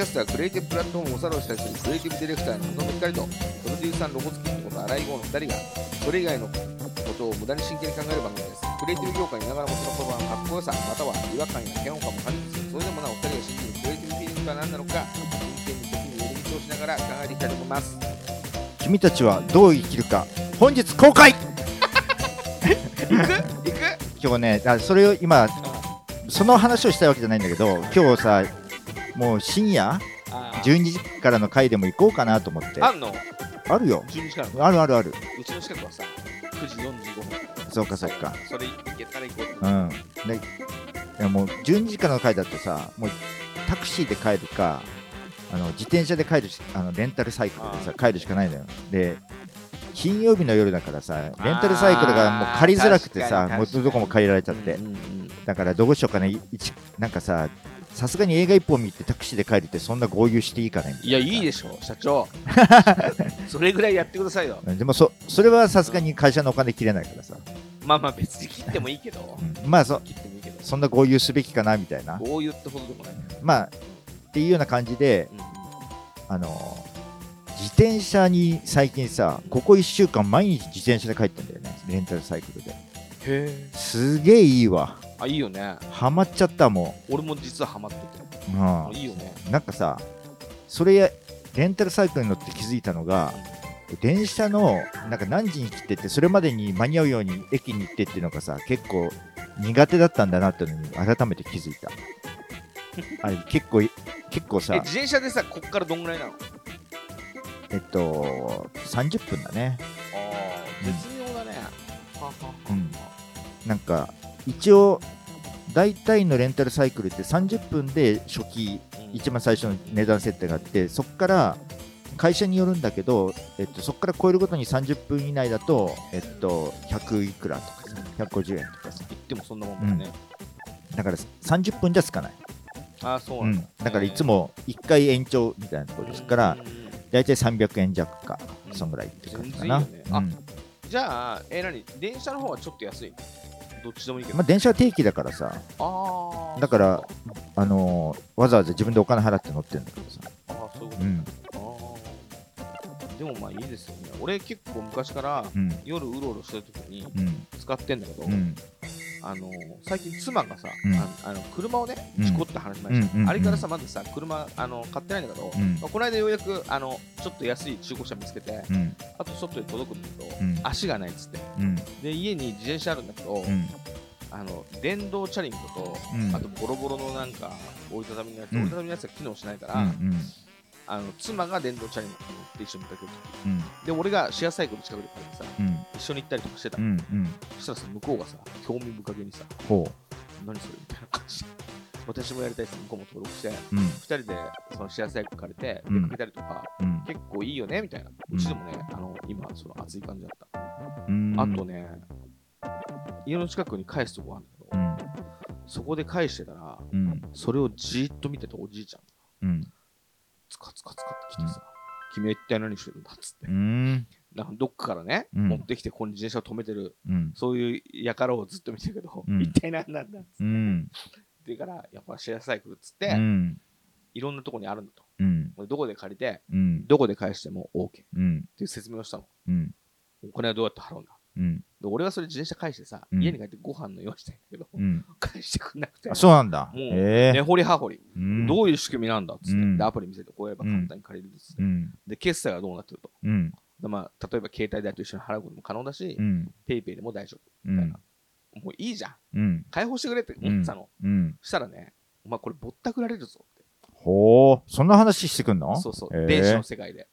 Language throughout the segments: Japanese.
キャストはクリエイティブプラットフォームを作動したりするクリエイティブディレクターの野々光とプロデューサーのロボツキンこと荒井剛の2人がそれ以外のことを無駄に真剣に考える番組です。クリエイティブ業界にいながらもその言葉のかっこよさまたは違和感や嫌悪感も感じつつそれでもなお二人が信じるクリエイティブフィーリングとは何なのか真剣に時に寄り道をしながら考えていきたいと思います。君たちはどう生きるか本日公開! 行く？行く？今日ねあそれを今その話をしたいわけじゃないんだけど今日さもう深夜？あー。12時からの回でも行こうかなと思って。あんの？あるよ。12時からの？あるあるある。うちの近くはさ9時45分そうかそうか。それ行けたら行こうううん。でいやもう12時からの回だとさもうタクシーで帰るかあの自転車で帰るしあのレンタルサイクルでさ帰るしかないのよ。で金曜日の夜だからさレンタルサイクルがもう借りづらくてさもうどこも借りられちゃって。うんうんうん。だからどうしようかね。い一なんかささすがに映画一本見てタクシーで帰るってそんな合流していいかねいやいいでしょ社長。それぐらいやってくださいよ。でもそそれはさすがに会社のお金切れないからさ、まあまあ別に切ってもいいけど。うん。まあそ切ってもいいけど。そんな合流すべきかなみたいな。こう言ってほどでもない。まあっていうような感じでうん。あの自転車に最近さここ1週間毎日自転車で帰ってんだよね。レンタルサイクルですげえいいわ。あいいよね。ハマっちゃったも俺も実はハマってて。う、うんいいよね。なんかさそれやレンタルサイクルに乗って気づいたのが電車のなんか何時に来てってそれまでに間に合うように駅に行ってっていうのがさ結構苦手だったんだなっていうのに改めて気づいた。あれ結構結構えさ自転車でさこっからどんぐらいなの？えっと30分だね。ああ絶妙だね。ははは。うんなんか一応大体のレンタルサイクルって30分で初期うん。一番最初の値段設定があってそこから会社によるんだけど、えっと、そこから超えるごとに30分以内だと、えっと、100いくらとかさ150円とかさ。言ってもそんなもんだよねだから30分じゃつかない、ああそううなんだ。ん、だからいつも1回延長みたいなところですからうん。うんうん大体300円弱かうん。そんぐらいって感じかな、ね。あうん。じゃあえ何？電車の方はちょっと安いどっちでもいいけど。まあ、電車は定期だからさ、ああだからあのーわざわざ自分でお金払って乗ってるんだけどさ、ああそういうことうん。あー。でもまあいいですよね。俺結構昔からうん。夜うろうろしてる時にうん。使ってんだけど、うんあの最近妻がさ、うん。ああの車をねうん。事故って話しました、あれからさまずさ車あの買ってないんだけど、うん。まあこの間ようやくあのちょっと安い中古車見つけて、うん。あとちょっとで届くんだけど、うん。足がないっつって。うん。で家に自転車あるんだけど、うん。あの電動チャリンコと、うん。あとボロボロのなんか折りたたみのやつ、うん。折りたたみのやつが機能しないから、うんあの妻が電動チャリに乗って一緒に出かける時うん。で俺がシェアサイクル近くで借りてさうん。一緒に行ったりとかしてた、うんうん。そしたらさ向こうがさ興味深げにさほ何それみたいな感じで私もやりたいです向こうも登録して。ううん。2人でそのシェアサイクル借りてうん。出かけたりとか、うん。結構いいよねみたいな。うちでもね、あの今その熱い感じだった、うん。あとね家の近くに返すとこあるんだけど、うん。そこで返してたらうん。それをじーっと見てたおじいちゃんが。うんつかつかつかってきてさ、君は一体何してるんだっつって、うん。なんかどっかからね、うん。持ってきてここに自転車を止めてる。うん。そういうやからをずっと見てるけど、うん。一体何なんだっつって、うん。でからやっぱシェアサイクルっつって、うん。いろんなとこにあるんだと。うん。どこで借りてうん。どこで返しても OK ってうん。いう説明をしたの。うん。お金はどうやって払うんだうん。で俺はそれ自転車返してさ、うん。家に帰ってご飯の用意したいんだけど、うん。返してくんなくて。あそうなんだ。もう根掘り葉掘り、うん。どういう仕組みなんだっつって、うん。でアプリ見せてこうやれば簡単に借りるっつって、うん。で決済はどうなってると。うん。で、まあ、例えば携帯代と一緒に払うことも可能だし、うん。ペイペイでも大丈夫。うん。もういいじゃん。うん。解放してくれって思ってたの、したらねお前これぼったくられるぞって。ほう。そんな話してくんの？そうそう、電子の世界で。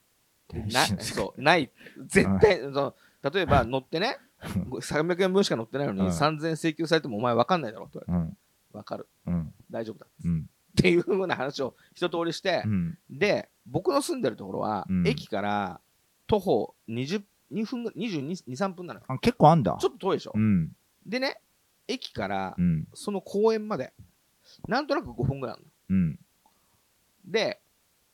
なそうない。絶対その例えば乗ってね300円分しか乗ってないのに、うん。3000円請求されてもお前分かんないだろって言われて。うん。分かる。うん。大丈夫だっうん。ていうふうな話を一通りしてう、ん。で僕の住んでるところは、うん。駅から徒歩20 2分ぐ22、3分なのよ。あ結構あんだ。ちょっと遠いでしょ。うん。でね、駅からうん。その公園まで、なんとなく5分ぐらいあるの。うん。で、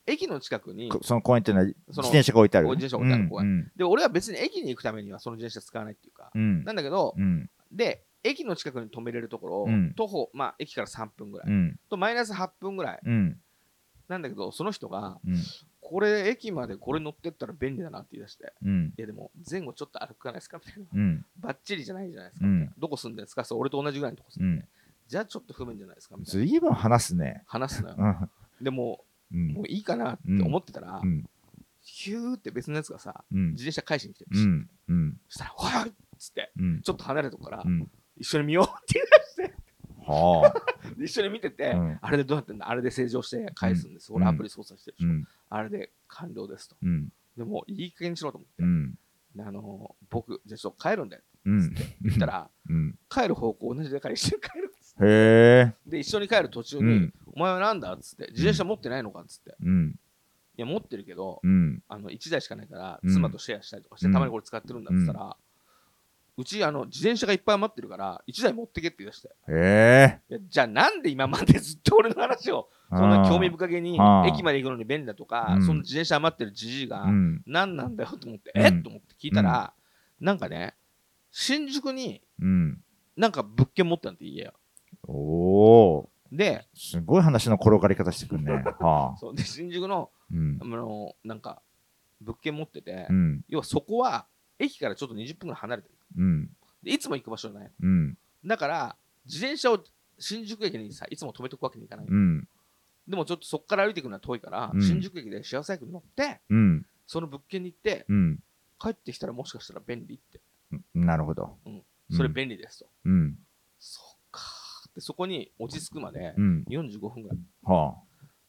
駅の近くに、こその公園っていうのは自転車が置いてある？自転車が置いてある公園。園で、俺は別に駅に行くためにはその自転車使わないっていうか、うん。なんだけど、うん。で、駅の近くに止めれるところを、うん。徒歩、まあ、駅から3分ぐらい、うん。とマイナス8分ぐらい。うん。なんだけどその人がうん。これ駅までこれ乗ってったら便利だなって言い出して。うん。いやでも前後ちょっと歩かないですか？みたいな。うん。バッチリじゃないじゃないですか、うん。みたいなどこ住んでるんですか？そう俺と同じぐらいのとこ住んでじゃあちょっと不便じゃないですか？みたいな。ずいぶん話すね。話すのよ。うん。でもうんもういいかなって思ってたら、うん。ヒューって別のやつがさうん。自転車返しに来てるし、そしたら「おい!」っつってうんちょっと離れたとこから、うん。一緒に見ようって言い出して。はあ。で一緒に見てて、うん。あれでどうやってんだ？あれで正常して返すんです、うん。俺アプリ操作してるでしょ、うん。あれで完了ですと。うん。でもいい加減にしろと思って、あの僕じゃあちょっと帰るんだようん。言ったらうん帰る方向同じだから一緒に帰るんですへえ。で一緒に帰る途中に、うんお前はなんだっつって自転車持ってないのかっつって、うん。いや持ってるけど、うん。あの1台しかないからうん。妻とシェアしたりとかして、うん。たまにこれ使ってるんだっつったら、うちあの自転車がいっぱい余ってるから1台持ってけって言い出して。へえ。じゃあなんで今までずっと俺の話をそんな興味深げに駅まで行くのに便利だとか、うん。その自転車余ってるじじいがうん。何なんだよと思って、うん。えっと思って聞いたら、なんかね新宿にうん。なんか物件持ってたんって家よ。おおですごい話の転がり方してくんね。はあ。そうで新宿のうん。あのなんか物件持ってて、うん。要はそこは駅からちょっと20分ぐらい離れてる。うん。でいつも行く場所じゃない。のうん。だから自転車を新宿駅にさいつも止めとくわけにいかない、うん。でもちょっとそこから歩いてくるのは遠いから、うん。新宿駅でシェアサイクル乗ってうん。その物件に行ってうん。帰ってきたらもしかしたら便利って。なるほど。それ便利ですと、うんーでそこに落ち着くまでうん。45分ぐらい。は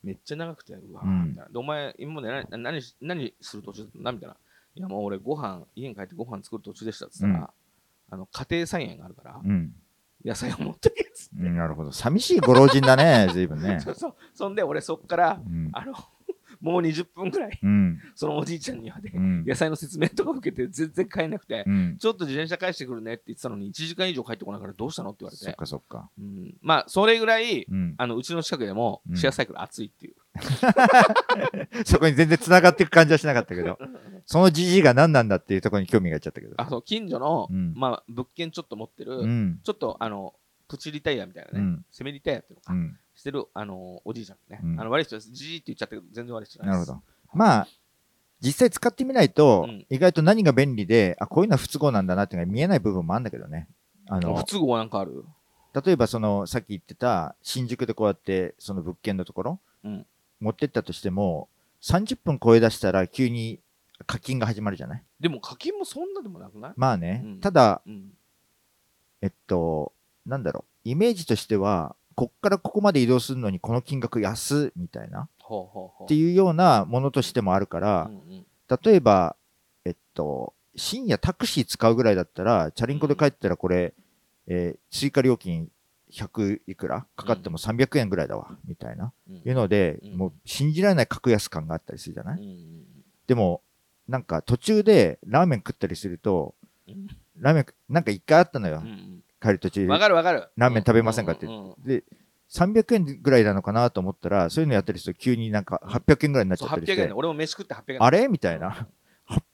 めっちゃ長くてうわみたいな。でお前今まで何何し何する途中だったの？みたいな。いやもう俺ご飯家に帰ってご飯作る途中でしたっつったら、うん。あの家庭菜園があるから、うん。野菜を持ってけっつって、うんなるほど。寂しいご老人だね 随分ね。そうそう。そんで俺そっからうん。あのもう20分ぐらい。うん。そのおじいちゃんにはでうん。野菜の説明とか受けて全然帰んなくて、うん。ちょっと自転車返してくるねって言ってたのに1時間以上帰ってこないからどうしたのって言われそってかそっか。うん、まあそれぐらいうん。あのうちの近くでもうん。シェアサイクル熱いっていう、そこに全然繋がっていく感じはしなかったけど。そのじじいが何なんだっていうところに興味がいっちゃったけど。あそう近所の、うん。まあ、物件ちょっと持ってる、うん。ちょっとあのプチリタイヤみたいなね、うん。セミリタイヤっていうのか、うん。してるあのおじいちゃんね、うん。あの悪い人です。じじいって言っちゃったけど全然悪い人じゃなです。ないるほど。まあ実際使ってみないと、うん。意外と何が便利であこういうのは不都合なんだなっていうのが見えない部分もあるんだけどね。あの不都合なんかある？例えばそのさっき言ってた新宿でこうやってその物件のところ、うん。持ってったとしても30分超え出したら急に課金が始まるじゃない？でも課金もそんなでもなくない、まあね、うん。ただうん、えっとなんだろう。イメージとしてはこっからここまで移動するのにこの金額安みたいな。っていうようなものとしてもあるから、例えば、えっと、深夜タクシー使うぐらいだったら、チャリンコで帰ったらこれ、えー追加料金100いくら？かかっても300円ぐらいだわ、みたいな。うん。いうので、うん。もう信じられない格安感があったりするじゃない、でも、なんか途中でラーメン食ったりすると、うん。ラーメン、なんか一回あったのよ。うん帰る途中わかるわかる。ラーメン食べませんかって。で、300円ぐらいなのかなと思ったら、そういうのやったりすると急になんか800円ぐらいになっち800ゃったりして。円で、俺も飯食って800円。あれ？みたいな。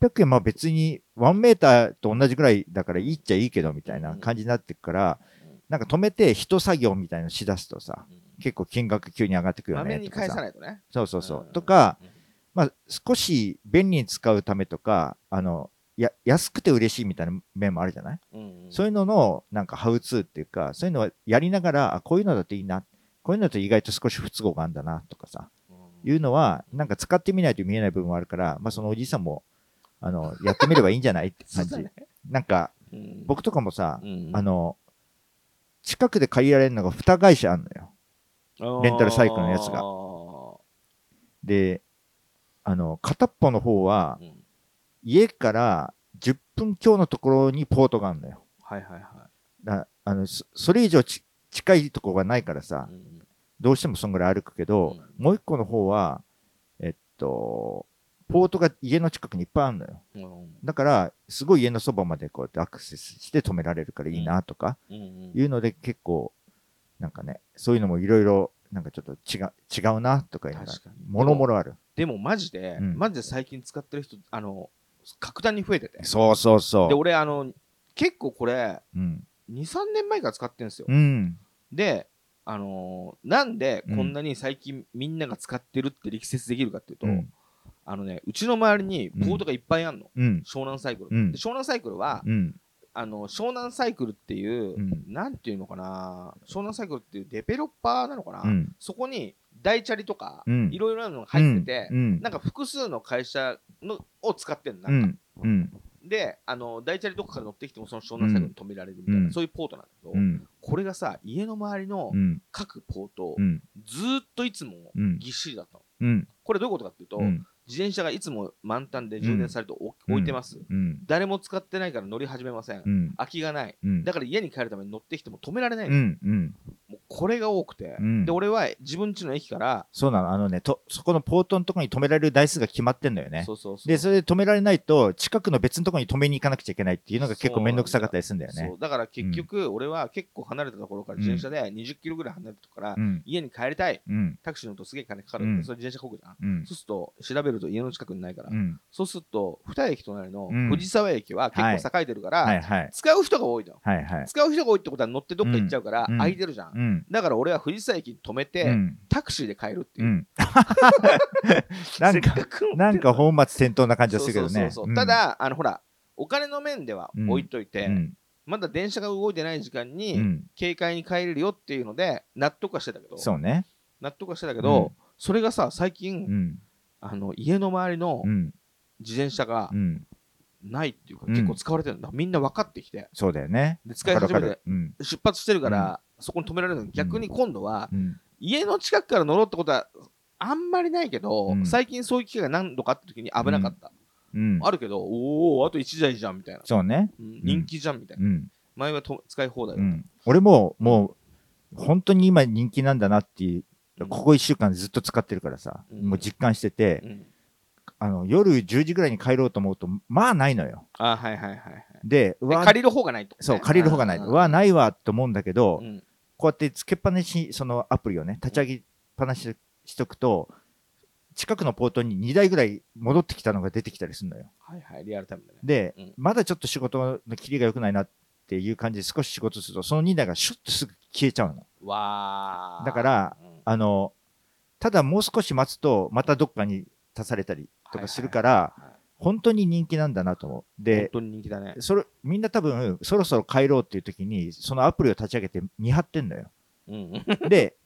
800円、まあ別に1メーターと同じぐらいだからいいっちゃいいけどみたいな感じになってくから、なんか止めて一作業みたいなのしだすとさ、結構金額急に上がってくるよまめに返さ。ないとね。そうそうそう。ん。とか、まあ少し便利に使うためとか、あの、や安くて嬉しいみたいな面もあるじゃない、うんうん。そういうののなんかハウツーっていうか、そういうのはやりながら、あ、こういうのだといいな。こういうのだと意外と少し不都合があるんだなとかさ、うん。いうのは、なんか使ってみないと見えない部分もあるから、まあそのおじいさんも、あの、やってみればいいんじゃないって感じ。ね。なんか、うん。僕とかもさ、うん。あの、近くで借りられるのが2会社あるのよ。レンタルサイクルのやつが。で、あの、片っぽの方は、うん家から10分強のところにポートがあるのよ。はいはいはい。だあのそそれ以上ち近いとこがないからさ、うんどうしてもそんぐらい歩くけど、もう一個の方は、えっと、ポートが家の近くにいっぱいあるのよ。うん。だから、すごい家のそばまでこうやってアクセスして止められるからいいなとかうんうん。いうので結構、なんかね、そういうのもいろいろ、なんかちょっと違う、違うなとかいうのが確かに、もろもろある。でもマジで、うん。マジで最近使ってる人あの格段に増えてて。そうそうそでう。俺あの結構これうん。23年前から使ってるんですよ、うん。であのーなんでこんなに最近みんなが使ってるって力説できるかっていうと、うん。あのねうちの周りにポートがいっぱいあるの、うん。湘南サイクル、うん。で湘南サイクルは、うん。あの湘南サイクルっていう、うん。なんていうのかな湘南サイクルっていうデベロッパーなのかな、うん。そこに大チャリとか、うん。いろいろなのが入ってて、うん。なんか複数の会社のを使ってんのうなんか、ん。うん。であの大チャリどこから乗ってきてもその湘南サイクルに止められるみたいな、うん。そういうポートなんだけど、うん。これがさ家の周りのうん。各ポート、うん。ずーっといつもうん。ぎっしりだったの、うん。これどういうことかっていうと、うん。自転車がいつも満タンで充電されておうん。置いてます、うん。誰も使ってないから乗り始めません、うん。空きがない。うん。だから家に帰るために乗ってきても止められないこれが多くて、うん。で俺は自分家の駅から、そうなの。あのねとそこのポートのところに止められる台数が決まってんだよね。でそれで止められないと近くの別のところに止めに行かなくちゃいけないっていうのが結構面倒くさかったりするんだよね。だから結局俺は結構離れたところから自転車で20キロぐらい離れたところからうん。家に帰りたい。うん。タクシー乗るとすげえ金かかる。んで、うん。それ自転車こぐじゃん、うん。そうすると調べると家の近くにないから、うん。そうすると二駅隣のうん。藤沢駅は結構栄えてるから、使う人が多いのはい。はい。使う人が多いってことは乗ってどっか行っちゃうからうん。空いてるじゃんだから俺は藤沢駅に止めて、うん。タクシーで帰るっていう。う、ん。なんかなんか本末転倒な感じがするけどねただあのほらお金の面では置いといて、うん。まだ電車が動いてない時間うにん。軽快に帰れるよっていうので納得はしてたけど。そうね。納得はしてたけど、うん。それがさ最近、うん。あの家の周りのうん。自転車がうん。ないっていうか、うん。結構使われてるんだ。みんな分かってきて。そうだよね。で使い始めて出発してるから、そこに止められるの。に逆に今度は、うん。家の近くから乗ろうってことはあんまりないけど、うん。最近そういう機会が何度かあった時に危なかった、うん。あるけどおおあと1台じゃんみたいな、そうね。うん人気じゃんみたいな、うん。前はと使い放題俺ももう本当に今人気なんだなっていううん。ここ1週間ずっと使ってるからさ、うん。もう実感してて、うん。あの夜10時ぐらいに帰ろうと思うとまあないのよ。あはいはいはいはい。で借りる方がないと、そう借りる方がない、うわないわと思うんだけど、うんこうやってつけっぱなしそのアプリをね立ち上げっぱなししとくと近くのポートに2台ぐらい戻ってきたのが出てきたりするのよ。はいはいリアルタイムだね。で、うん。まだちょっと仕事の切りが良くないなっていう感じで少し仕事するとその2台がシュッとすぐ消えちゃうの。わー。だから、うん。あのただもう少し待つとまたどっかに足されたりとかするから、はい本当に人気なんだなと思う。本で当に人気だね。それみんな多分そろそろ帰ろうっていう時にそのアプリを立ち上げて見張ってんのよ。うん。で、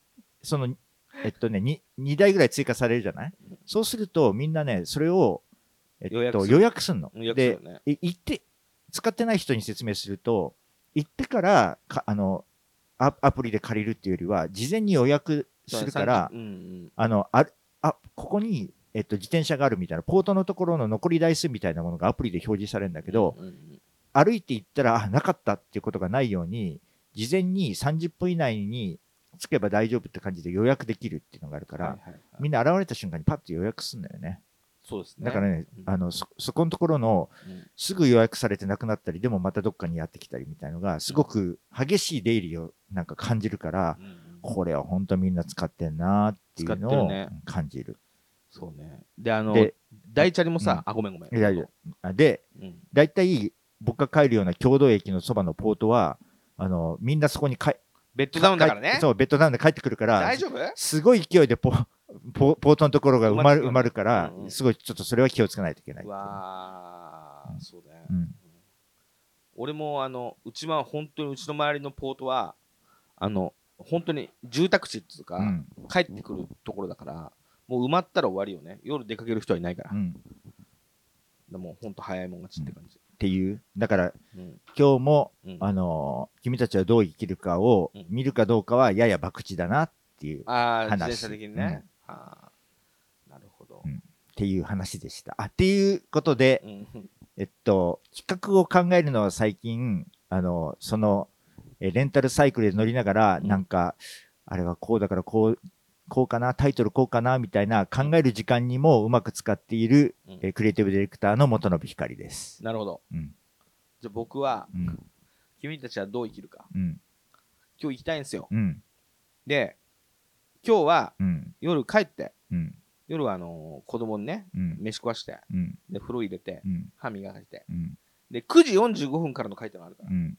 その、えっとね、2, 2台ぐらい追加されるじゃない？そうすると、みんなね、それを、えっと、予約すんの。予約するでよね、い行って、使ってない人に説明すると、行ってからかあのア、アプリで借りるっていうよりは、事前に予約するからう、んうんあの、ああ、ここに、えっと、自転車があるみたいな、ポートのところの残り台数みたいなものがアプリで表示されるんだけど、うんうん歩いて行ったら、あ、なかったっていうことがないように、事前に30分以内に着けば大丈夫って感じで予約できるっていうのがあるから、はいはいはい。みんな現れた瞬間にパッと予約するんだよね。そうですね。だからね、うん。あのそ、そこのところの、うん。すぐ予約されてなくなったり、でもまたどっかにやってきたりみたいのが、すごく激しい出入りをなんか感じるから、うんうん。これは本当みんな使ってんなっていうのを感じる。そうね。であので大チャリもさあごめんごめん。いやいやあで、うん。大体僕が帰るような共同駅のそばのポートは、あのみんなそこにかベッドダウンだからね。帰そう、ベッドダウンで帰ってくるから、大丈夫？すごい勢いでポポポートのところが埋まる埋埋まる。まるから、うんうん。すごいちょっとそれは気をつけないといけない。う。わーそうだよ。うん。俺もあのうちは本当にうちの周りのポートはあの本当に住宅地っていうか、うん。帰ってくるところだからもう埋まったら終わりよね。夜出かける人はいないから、うん。でも本当早いもん勝ちって感じ、っていう、だからうん。今日も、うん。あのー君たちはどう生きるかをうん。見るかどうかはやや博打だなっていう、っああ話。自転車的にね、あーなるほど、うん。ていう話でした。あっていうことで、うん。えっと、企画を考えるのは最近、あの、その、えレンタルサイクルで乗りながら、うん。なんか、あれはこうだからこう、こうかな、タイトルこうかな、みたいな考える時間にもうまく使っている、うん。えクリエイティブディレクターの元信光です。なるほど。うん、じゃあ僕はうん、君たちはどう生きるか。うん、今日行きたいんですよ。うん、で今日はうん、夜帰ってうん、夜はあのー子供にねうん、飯食わしてうん、で風呂入れてうん、歯磨いてうん、で9時45分からの回ってのあるからうん、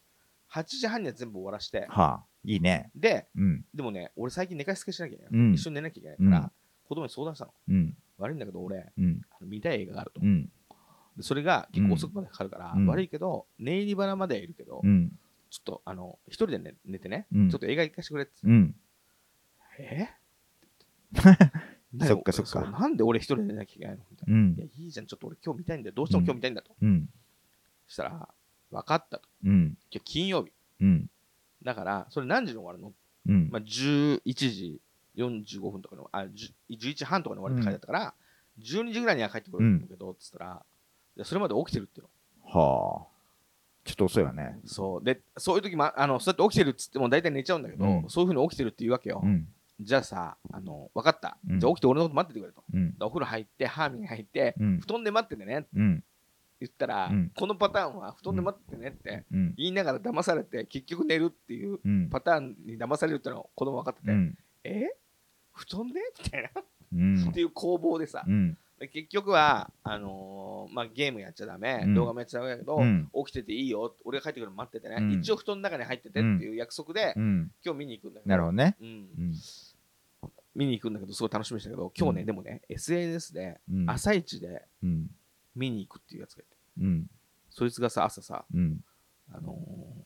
8時半には全部終わらしてはあ、いいね。で、うん。でもね、俺最近寝かしつけしなきゃいけない。うん一緒に寝なきゃいけないから、うん子供に相談したの。うん。悪いんだけど、俺、うん。あの見たい映画があると。うん。でそれが結構遅くまでかかるから、うん悪いけど、寝入り花まではいるけど、うん。ちょっと、あの、一人で寝寝てね、うんちょっと映画行かしてくれって。うん。え？そっかそっかうなんで俺一人で寝なきゃいけないの？みたいな。うんいや、。いいじゃん、ちょっと俺今日見たいんだよ。どうしても今日見たいんだと。うん。そしたら、分かったと。うん。今日金曜日。うん。だから、それ何時に終わるの？うん。まあ、11時45分とかの、あ、10 11半とかに終わるって書いてあったから、12時ぐらいには帰ってくると思うけど、つったら、それまで起きてるっていうの。はあ。ちょっと遅いわね。そう。で、そういう時も、あの、そうやって起きてるっつっても大体寝ちゃうんだけど、うんそういうふうに起きてるって言うわけよ。うん。じゃあさ、あの、分かった。うんじゃあ起きて俺のこと待っててくれと。うん。お風呂入って、歯磨いて、うん。布団で待っててねうん。言ったら、うんこのパターンは布団で待っててねってうん。言いながら騙されて、結局寝るっていううん。パターンに騙されるってのは子供分かってて、うん。え？布団で？みたいな、うんっていう攻防でさ、うん。で結局はあのーまあ、ゲームやっちゃダメ、うん動画もやっちゃダメだけど、うん起きてていいよ俺が帰ってくるの待っててね、うん一応布団の中に入っててっていう約束で、うん。今日見に行くんだけどなるほどね。見に行くんだけどすごい楽しみにしたけど今日ね、うんでもね SNS でうん。朝一でうん。見に行くっていうやつがいてうん。そいつがさ朝さ、うん。あのー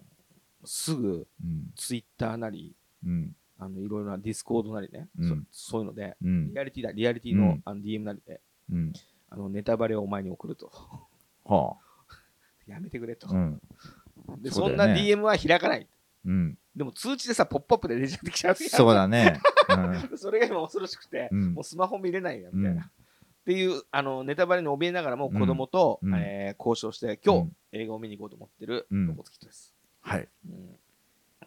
すぐうん。ツイッターなりうん。あのいろいろなディスコードなりね、うんそそういうのでうんリ。アリティだリアリティの,、うんあの DM なりでうん。あのネタバレをお前に送るとは やめてくれと。でそねんな DM は開かないうん。でも通知でさ、ポップアップで出ちゃってきちゃうそうだね。うん。それが今恐ろしくて、うんもうスマホ見れないやみたいな。うんっていうあのネタバレに怯えながらも子供と、うんえー交渉して、今日、うん映画を見に行こうと思ってるうんロボツキットです、はい。うん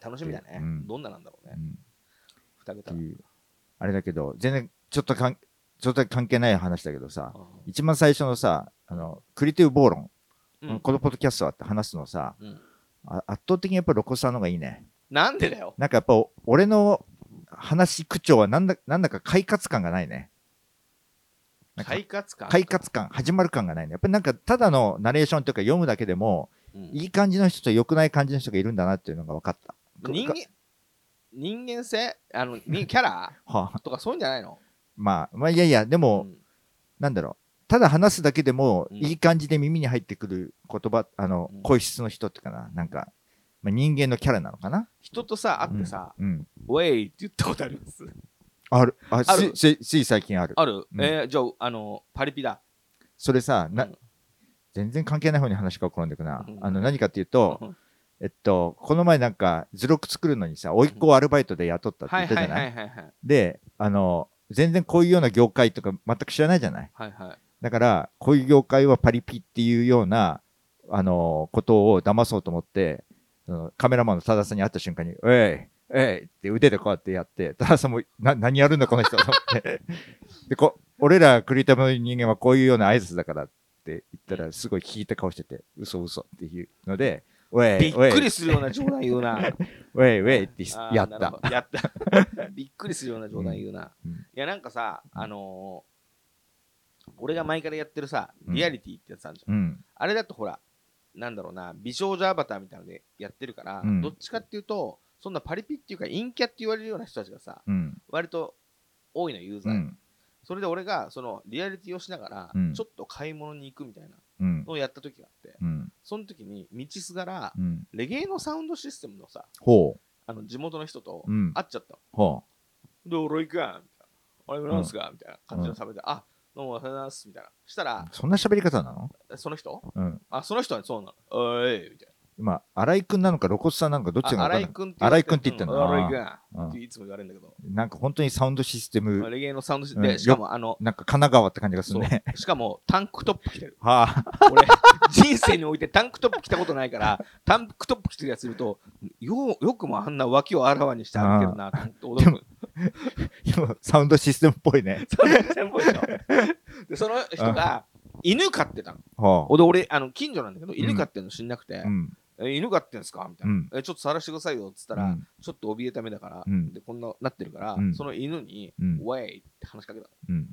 楽しみだね、うんどんななんだろうねう。ん。二桁。あれだけど、全然、ちょっとかん、ちょっと関係ない話だけどさ、あ一番最初のさ、あの、クリティブ暴論、うんこのポッドキャストはって話すのさ、うんあ圧倒的にやっぱりロコさんの方がいいね。なんでだよ。なんかやっぱ俺の話口調はなんだなんだか快活感がないね。快活感。快活感、始まる感がないね。やっぱりなんかただのナレーションというか読むだけでも、うんいい感じの人と良くない感じの人がいるんだなっていうのが分かった。人間、人間性？あの、にキャラ？はあ、とかそういうんじゃないの？まあ、まあいやいや、でも、うんなんだろう。ただ話すだけでも、うんいい感じで耳に入ってくる言葉、あのうん、声質の人っていうかな。なんか、まあ、人間のキャラなのかな？人とさ、会ってさ、うん。うんウェイって言ったことあります？ある。ああるつい最近ある。ある、うんえーじゃあ、あの、パリピだ。それさ、なうん全然関係ない方に話が転んでくな。うんあの、何かっていうと、うんえっと、この前なんか、図録作るのにさ、甥っ子をアルバイトで雇ったって言ったじゃないはいはいはい？で、あの、全然こういうような業界とか全く知らないじゃない？はいはい。だから、こういう業界はパリピっていうような、あの、ことを騙そうと思って、そのカメラマンの多田さんに会った瞬間に、おい、えいって腕でこうやってやって、多田さんも、な、何やるんだこの人と思って。で、こ、俺らクリエイターの人間はこういうような挨拶だからって言ったら、すごい聞いた顔してて、嘘嘘っていうので、おい、びっくりするような冗談言うな。おい、おいってあーやったやった。びっくりするような冗談言うな。うんいや、なんかさ、あのー俺が前からやってるさ、うんリアリティってやつあるじゃん。うん。あれだとほら、なんだろうな、美少女アバターみたいなのでやってるから、うんどっちかっていうと、そんなパリピっていうか、陰キャって言われるような人たちがさ、うん。割と多いの、ユーザーに。うん。それで俺が、そのリアリティをしながら、うんちょっと買い物に行くみたいなうん。のをやった時があって、うん。その時に道すがら、うん。レゲエのサウンドシステムのさ、ほあの地元の人とう。うん。会っちゃったの。ほで、俺行くやんみたいな。あれもなんすかみたいな感じの喋りで、あどうもおはようございますみたいな。したらう。、そんな喋り方なの？その人うん。あ、その人はそうなの。おいみたい今、新井くんなのか露骨さんなのかどっちが分かんない。荒井くんって荒井くんって言ってんの。うん荒井くん。うんっていつも言われるんだけど、なんか本当にサウンドシステム、レゲエのサウンドシうん。で、しかもあの、なんか神奈川って感じがするね。しかもタンクトップ着てる。はあ、俺、人生においてタンクトップ着たことないから、タンクトップ着てるやついると、よよくもあんな脇をあらわにして歩けるなと思って驚く。今サウンドシステムっぽいね。それ全部でしょで、その人が、犬飼ってたの。は俺、俺、あの、近所なんだけど、犬飼ってるの知んなくて、あ。うん。え犬飼ってんすか？みたいな、うんえ。ちょっと触らせてくださいよっつったら、うんちょっと怯えた目だから、うん。でこんななってるから、うん。その犬に、うんウェイって話しかけたの。うん。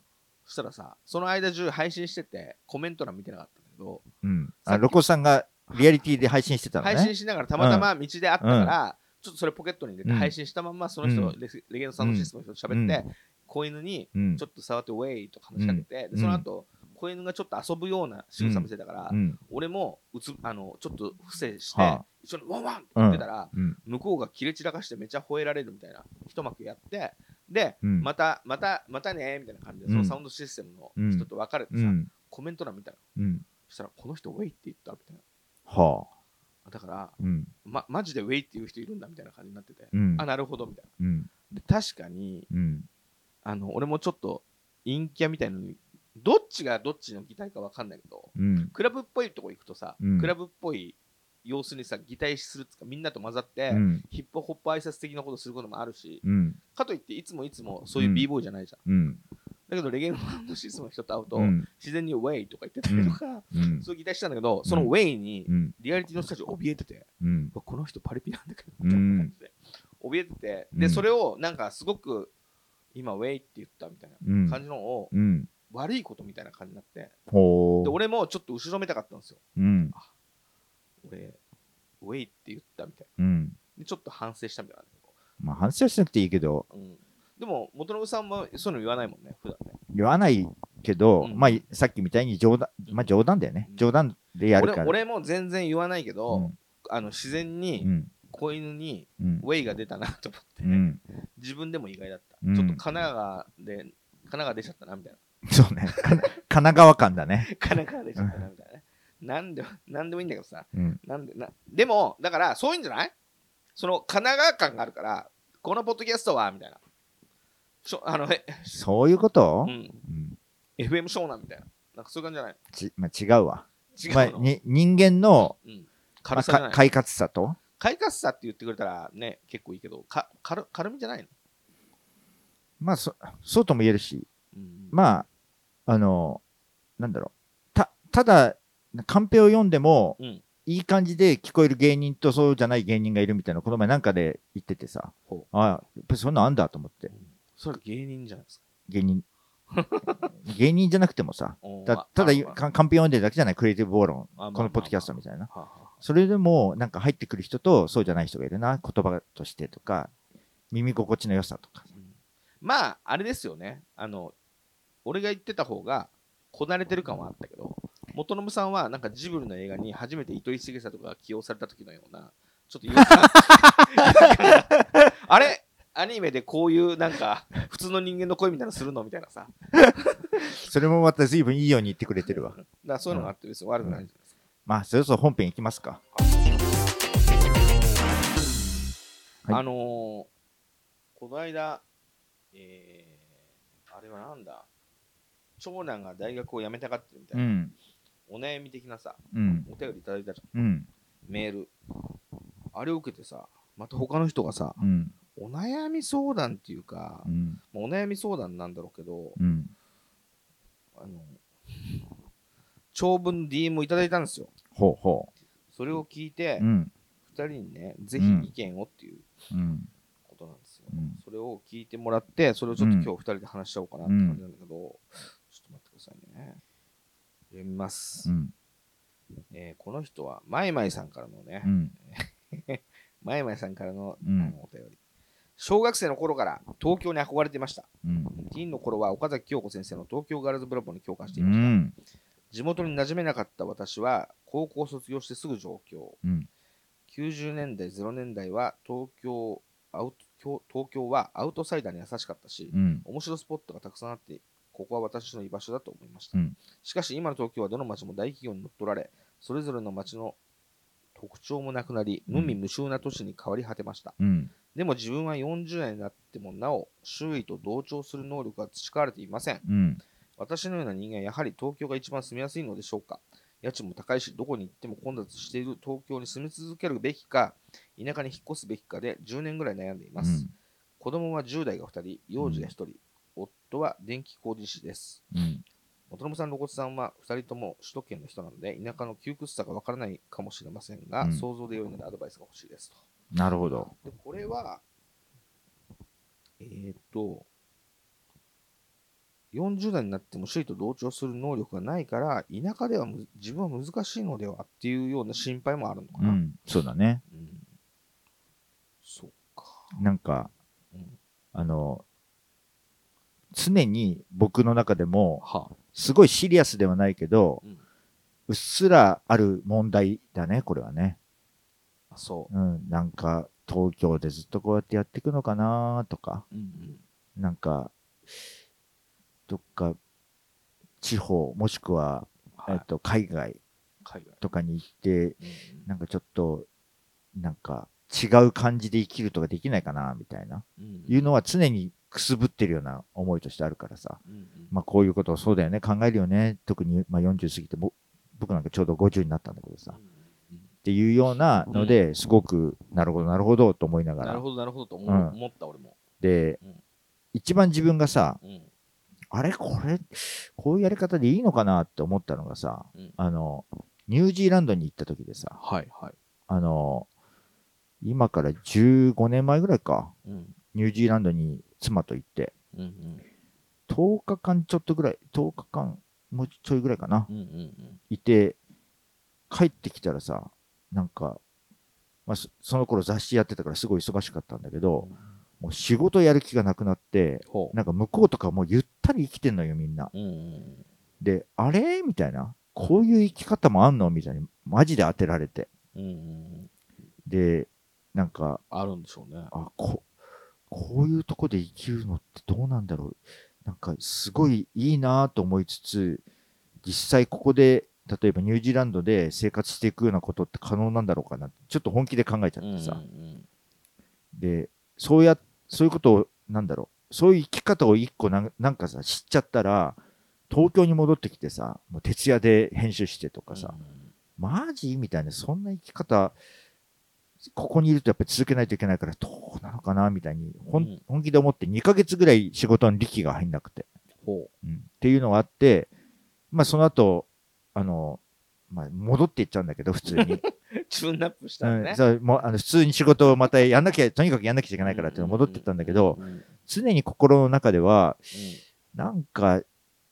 そしたらさ、その間中配信してて、コメント欄見てなかったんだけど、うん。あ、さっき露骨さんがリアリティで配信してたのね。配信しながらたまたま道で会ったから、ちょっとそれポケットに入れてうん。配信したまんまその人、うん。レスレゲエのサウンドシステムの人と喋って、う子犬にうんちょっと触ってウェイと話しかけて、うん。でその後子犬がちょっと遊ぶような仕草見せたから、うん。俺もうつあのちょっと伏せして、はあ一緒にワンワンって言ってたら、うん。向こうが切れ散らかしてめっちゃ吠えられるみたいな一幕やってで、うん。またまたまたねみたいな感じで、うん。そのサウンドシステムの人と別れてさ、うん。コメント欄見たらうん。そしたらこの人ウェイって言ったみたいはあ。なだから、うん。ま、マジでウェイっていう人いるんだみたいな感じになってて、うん。あなるほどみたいうん。なで確かにうん。あの俺もちょっと陰キャみたいなのにどっちがどっちの擬態かわかんないけどうん。クラブっぽいとこ行くとさ、うん。クラブっぽい様子にさ擬態するっつうかみんなと混ざって、うん。ヒップホップ挨拶的なことすることもあるし、うん。かといっていつもいつもそういう b ボーイじゃないじゃん、うん。だけどレゲエのサウンドシスの人と会うと、うん。自然にウェイとか言ってたりとか、うん。そういう擬態したんだけどそのウェイにうん。リアリティの人たち怯えてて、うん。この人パリピなんだけどみたいな。感じで、怯えててで、うん。それをなんかすごく今ウェイって言ったみたいうん。な感じのをうん悪いことみたいな感じになって。で俺もちょっと後ろめたかったんですよ。うん。俺ウェイって言ったみたいな。うん。でちょっと反省したみたいな。まあ反省はしなくていいけど。ど、うん、でも元信さんもそういうの言わないもんね普段ね。言わないけど、うん。まあさっきみたいに冗談まあ冗談だよね。うん。冗談でやるから。俺俺も全然言わないけど、うん。あの自然うにん。子犬にうん。ウェイが出たなと思って、うん。自分でも意外だった、うん。ちょっと神奈川で神奈川出ちゃったなみたいなそうね。か神奈川間だね。神奈川出ちゃったなみたいなんでなんでもいいんだけどさ。うん。なんでなでもだからそういうんじゃない？その神奈川感があるからこのポッドキャストはみたいな。しょあのえ、そういうこと？う、ん、うん。FM 湘南みたいな。なんかそういう感じじゃない？ちまあ、違うわ。違うの、まあ、に人間の、うん、まあ、軽さじゃない、か快活さと？快活さって言ってくれたらね結構いいけどか軽軽みじゃないの、まあそそうとも言えるし。うん、まああのなんだろう。たただカンペを読んでも、うん。いい感じで聞こえる芸人とそうじゃない芸人がいるみたいなこの前なんかで言っててさ。ほあやっぱりそんなんあんだと思って。それ芸人じゃないですか。芸 人芸人じゃなくてもさ。おーたただああ。かカンペ読んでるだけじゃない。クリエイティブ暴論このポッドキャストみたいな。それでもなんか入ってくる人とそうじゃない人がいるな。言葉としてとか。耳心地の良さとか。うん。まああれですよね。あの俺が言ってた方がこなれてる感はあったけど元信さんはなんかジブリの映画に初めて糸井重里が起用された時のようなちょっと違和感あれ？アニメでこういうなんか普通の人間の声みたいなのするのみたいなさ。それもまた随分いいように言ってくれてるわ。だからそういうのがあって別に悪くないんじゃないですか、まあそろそろ本編いきますか。はい。あのーこの間、えー、あれはなんだ？長男が大学を辞めたがってるみたいうな、ん。お悩み的なさうん。お便りいただいたじゃん。うん。メール。あれを受けてさまた他の人がさうん。お悩み相談っていうかう、ん。まあお悩み相談なんだろうけどうん。あの長文 DM をいただいたんですよ。ほうほそれを聞いて、ううん。2人にねぜひ意見をっていううん。ことなんですよ、うん。それを聞いてもらってそれをちょっと今日2人で話しちゃおうかなって感じなんだけど、さいね。読みます、うん。えーこの人はマイマイさんからのね、うん。マイマイさんからの,、うん。あのお便り。小学生の頃から東京に憧れていました。うん。ティーンの頃は岡崎京子先生の東京ガールズブラボーに共感してういました、ん。地元に馴染めなかった私は高校卒業してすぐ上京。うん。90年代0年代は東京アウト京東京はアウトサイダーに優しかったし、うん。面白スポットがたくさんあってここは私の居場所だと思いました、うん。しかし今の東京はどの町も大企業に乗っ取られそれぞれの町の特徴もなくなり無味無臭な都市に変わり果てました、うん。でも自分は40代になってもなお周囲と同調する能力が培われていません。うん。私のような人間はやはり東京が一番住みやすいのでしょうか。家賃も高いしどこに行っても混雑している東京に住み続けるべきか田舎に引っ越すべきかで10年ぐらい悩んでいます、子供は10代が2人幼児が1人、夫は電気工事士です。うん。元信さん、露骨さんは2人とも首都圏の人なので、田舎の窮屈さがわからないかもしれませんが、うん。想像で良いのでアドバイスが欲しいですと。なるほど。で、これは、えーっと、40代になっても周囲と同調する能力がないから、田舎ではむ自分は難しいのではっていうような心配もあるのかな。うん。そうだね。うん。そうか。なんか、うん。あの、常に僕の中でも、はすごいシリアスではないけど、うっすらある問題だね、これはね。あ、そう。うん、なんか、東京でずっとこうやってやっていくのかなとか、うんうん。なんか、どっか、地方、もしくは、はいえっと、海外。とかに行って、うんなんかちょっと、なんか、違う感じで生きるとかできないかなみたいな、うんいうのは常にくすぶってるような思いとしてあるからさ。うんうんまあこういうことをそうだよね、考えるよね。特に、まあ、40過ぎてぼ、僕なんかちょうど50になったんだけどさ。うんっていうようなので、すごく、なるほど、なるほど、と思いながら。なるほど、なるほどと思ううん思った、俺も。でうん、一番自分がさ、うんあれこれ、こういうやり方でいいのかなって思ったのがさ、うんあの、ニュージーランドに行った時でさ、はいはい。あの、今から15年前ぐらいか、うんニュージーランドに妻と行って、うんうん10日間ちょっとぐらい、10日間、もうちょいぐらいかな、うんうんいて、帰ってきたらさ、なんか、まあ、そその頃雑誌やってたからすごい忙しかったんだけど、もう仕事やる気がなくなって、ほなんか向こうとかもうゆったり生きてんのよ、みんな。う。うんうんで、あれ？みたいな。こういう生き方もあんの？みたいに、マジで当てられて。うんうんで、なんか、あるんでしょうね。あ、こ、こういうとこで生きるのってどうなんだろう。なんか、すごいいいなと思いつつ、実際ここで、例えばニュージーランドで生活していくようなことって可能なんだろうかなちょっと本気で考えちゃってさ。うんで、そうや、そういうことを、なんだろう、そういう生き方を一個なんなんかさ、知っちゃったら、東京に戻ってきてさ、もう徹夜で編集してとかさ、マジ？みたいな、そんな生き方、ここにいるとやっぱり続けないといけないから、どうなのかなみたいに、ほんうん本気で思って2ヶ月ぐらい仕事に力が入んなくて、ほうん、っていうのがあって、まあその後、あの、まあ戻っていっちゃうんだけど、普通に。う。チューンナップしたうんんね。そうもうあの普通に仕事をまたやんなきゃ、とにかくやんなきゃいけないからって戻ってったんだけど、うんうん常に心の中では、なんか、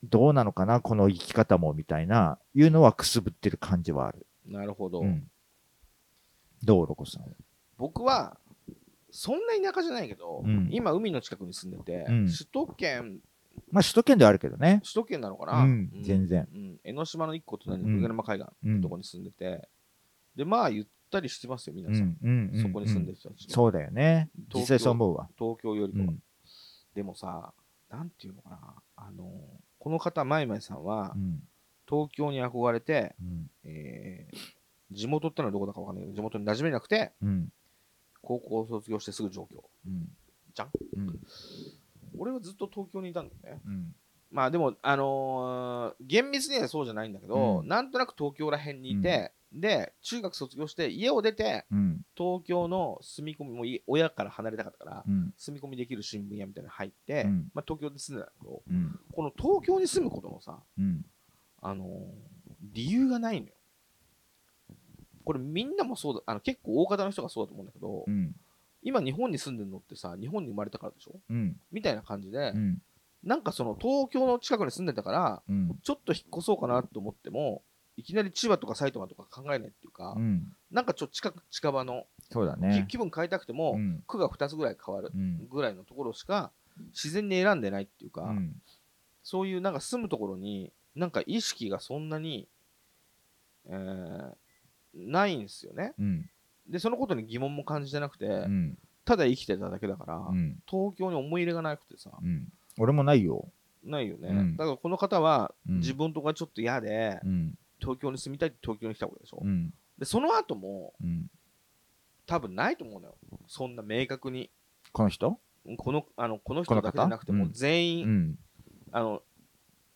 どうなのかな、この生き方も、みたいな、いうのはくすぶってる感じはある。うんなるほどう。ん。どう、ロコさん。僕は、そんな田舎じゃないけどうん、今海の近くに住んでて、うん首都圏、まあ、首都圏ではあるけどね。首都圏なのかな？うん全然うん江ノ島の一個隣うんの久沼海岸うんのとこに住んでて、で、まあ、ゆったりしてますよ、皆さん。うん。そこに住んでる人たち。そうだよね。実東京際そう思うわ。東京よりも。うん。でもさ、なんていうのかな、あの、この方、まいまいさんはう、ん。東京に憧れて、うん。えー地元ってのはどこだかわかんないけど、地元に馴染めなくて、うん。高校を卒業してすぐ上京。うん。じゃん？うん。俺はずっと東京にいたんだよね。うん。まあでも、あのー厳密にはそうじゃないんだけど、うんなんとなく東京ら辺にいて、で、中学卒業して家を出て、うん。東京の住み込みもい親から離れたかったから、うん。住み込みできる新聞屋みたいなの入って、うんまあ、東京で住んでたけど、うん。この東京に住むことのさ、うん。あのー理由がないのよ。これみんなもそうだ、あの結構大方の人がそうだと思うんだけど、うん。今日本に住んでるのってさ、日本に生まれたからでしょ？うん。みたいな感じで、うん。なんかその東京の近くに住んでたから、うん。ちょっと引っ越そうかなと思っても、いきなり千葉とか埼玉とか考えないっていうか、うん。なんかちょっと近く近場の、きそうだね。気分変えたくても、うん。区が2つぐらい変わるうん。ぐらいのところしか自然に選んでないっていうか、うん。そういうなんか住むところになんか意識がそんなに、えーないんですよね。うん。で、そのことに疑問も感じてなくて、うん。ただ生きてただけだから、うん。東京に思い入れがなくてさ、うん。俺もないよ。ないよね。うんだからこの方は、うん自分とかちょっと嫌で、うん。東京に住みたいって東京に来たわけでしょ。うん。で、その後もうん。多分ないと思うのよ。そんな明確に。この人？このあのこの人だけじゃなくても全員、うん。あの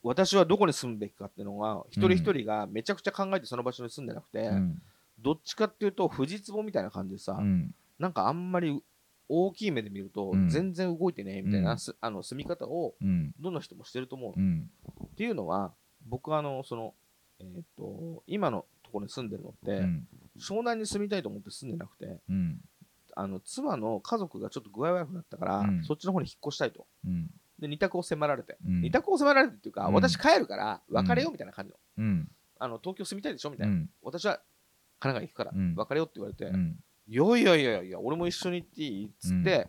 私はどこに住むべきかっていうのが一人一人がめちゃくちゃ考えてその場所に住んでなくて、うん。どっちかっていうと藤壺みたいな感じでさ、うん。なんかあんまり大きい目で見るとうん全然動いてねみたいな、うんすあの住み方をうん。どの人もしてると思う、っうん。ていうのは僕はあのその、えー、と今のところに住んでるのって、うん。湘南に住みたいと思って住んでなくてうん。あの妻の家族がちょっと具合悪くなったから、うんそっちの方に引っ越したいとうん。で二択を迫られて、うん。二択を迫られてっていうか、うん。私帰るから別れようみたいな感じの,、うん。あの東京住みたいでしょみたいな、うん。私は神奈川行くからうん。別れようって言われて、うん。いやいやいやいや俺も一緒に行っていいっつって、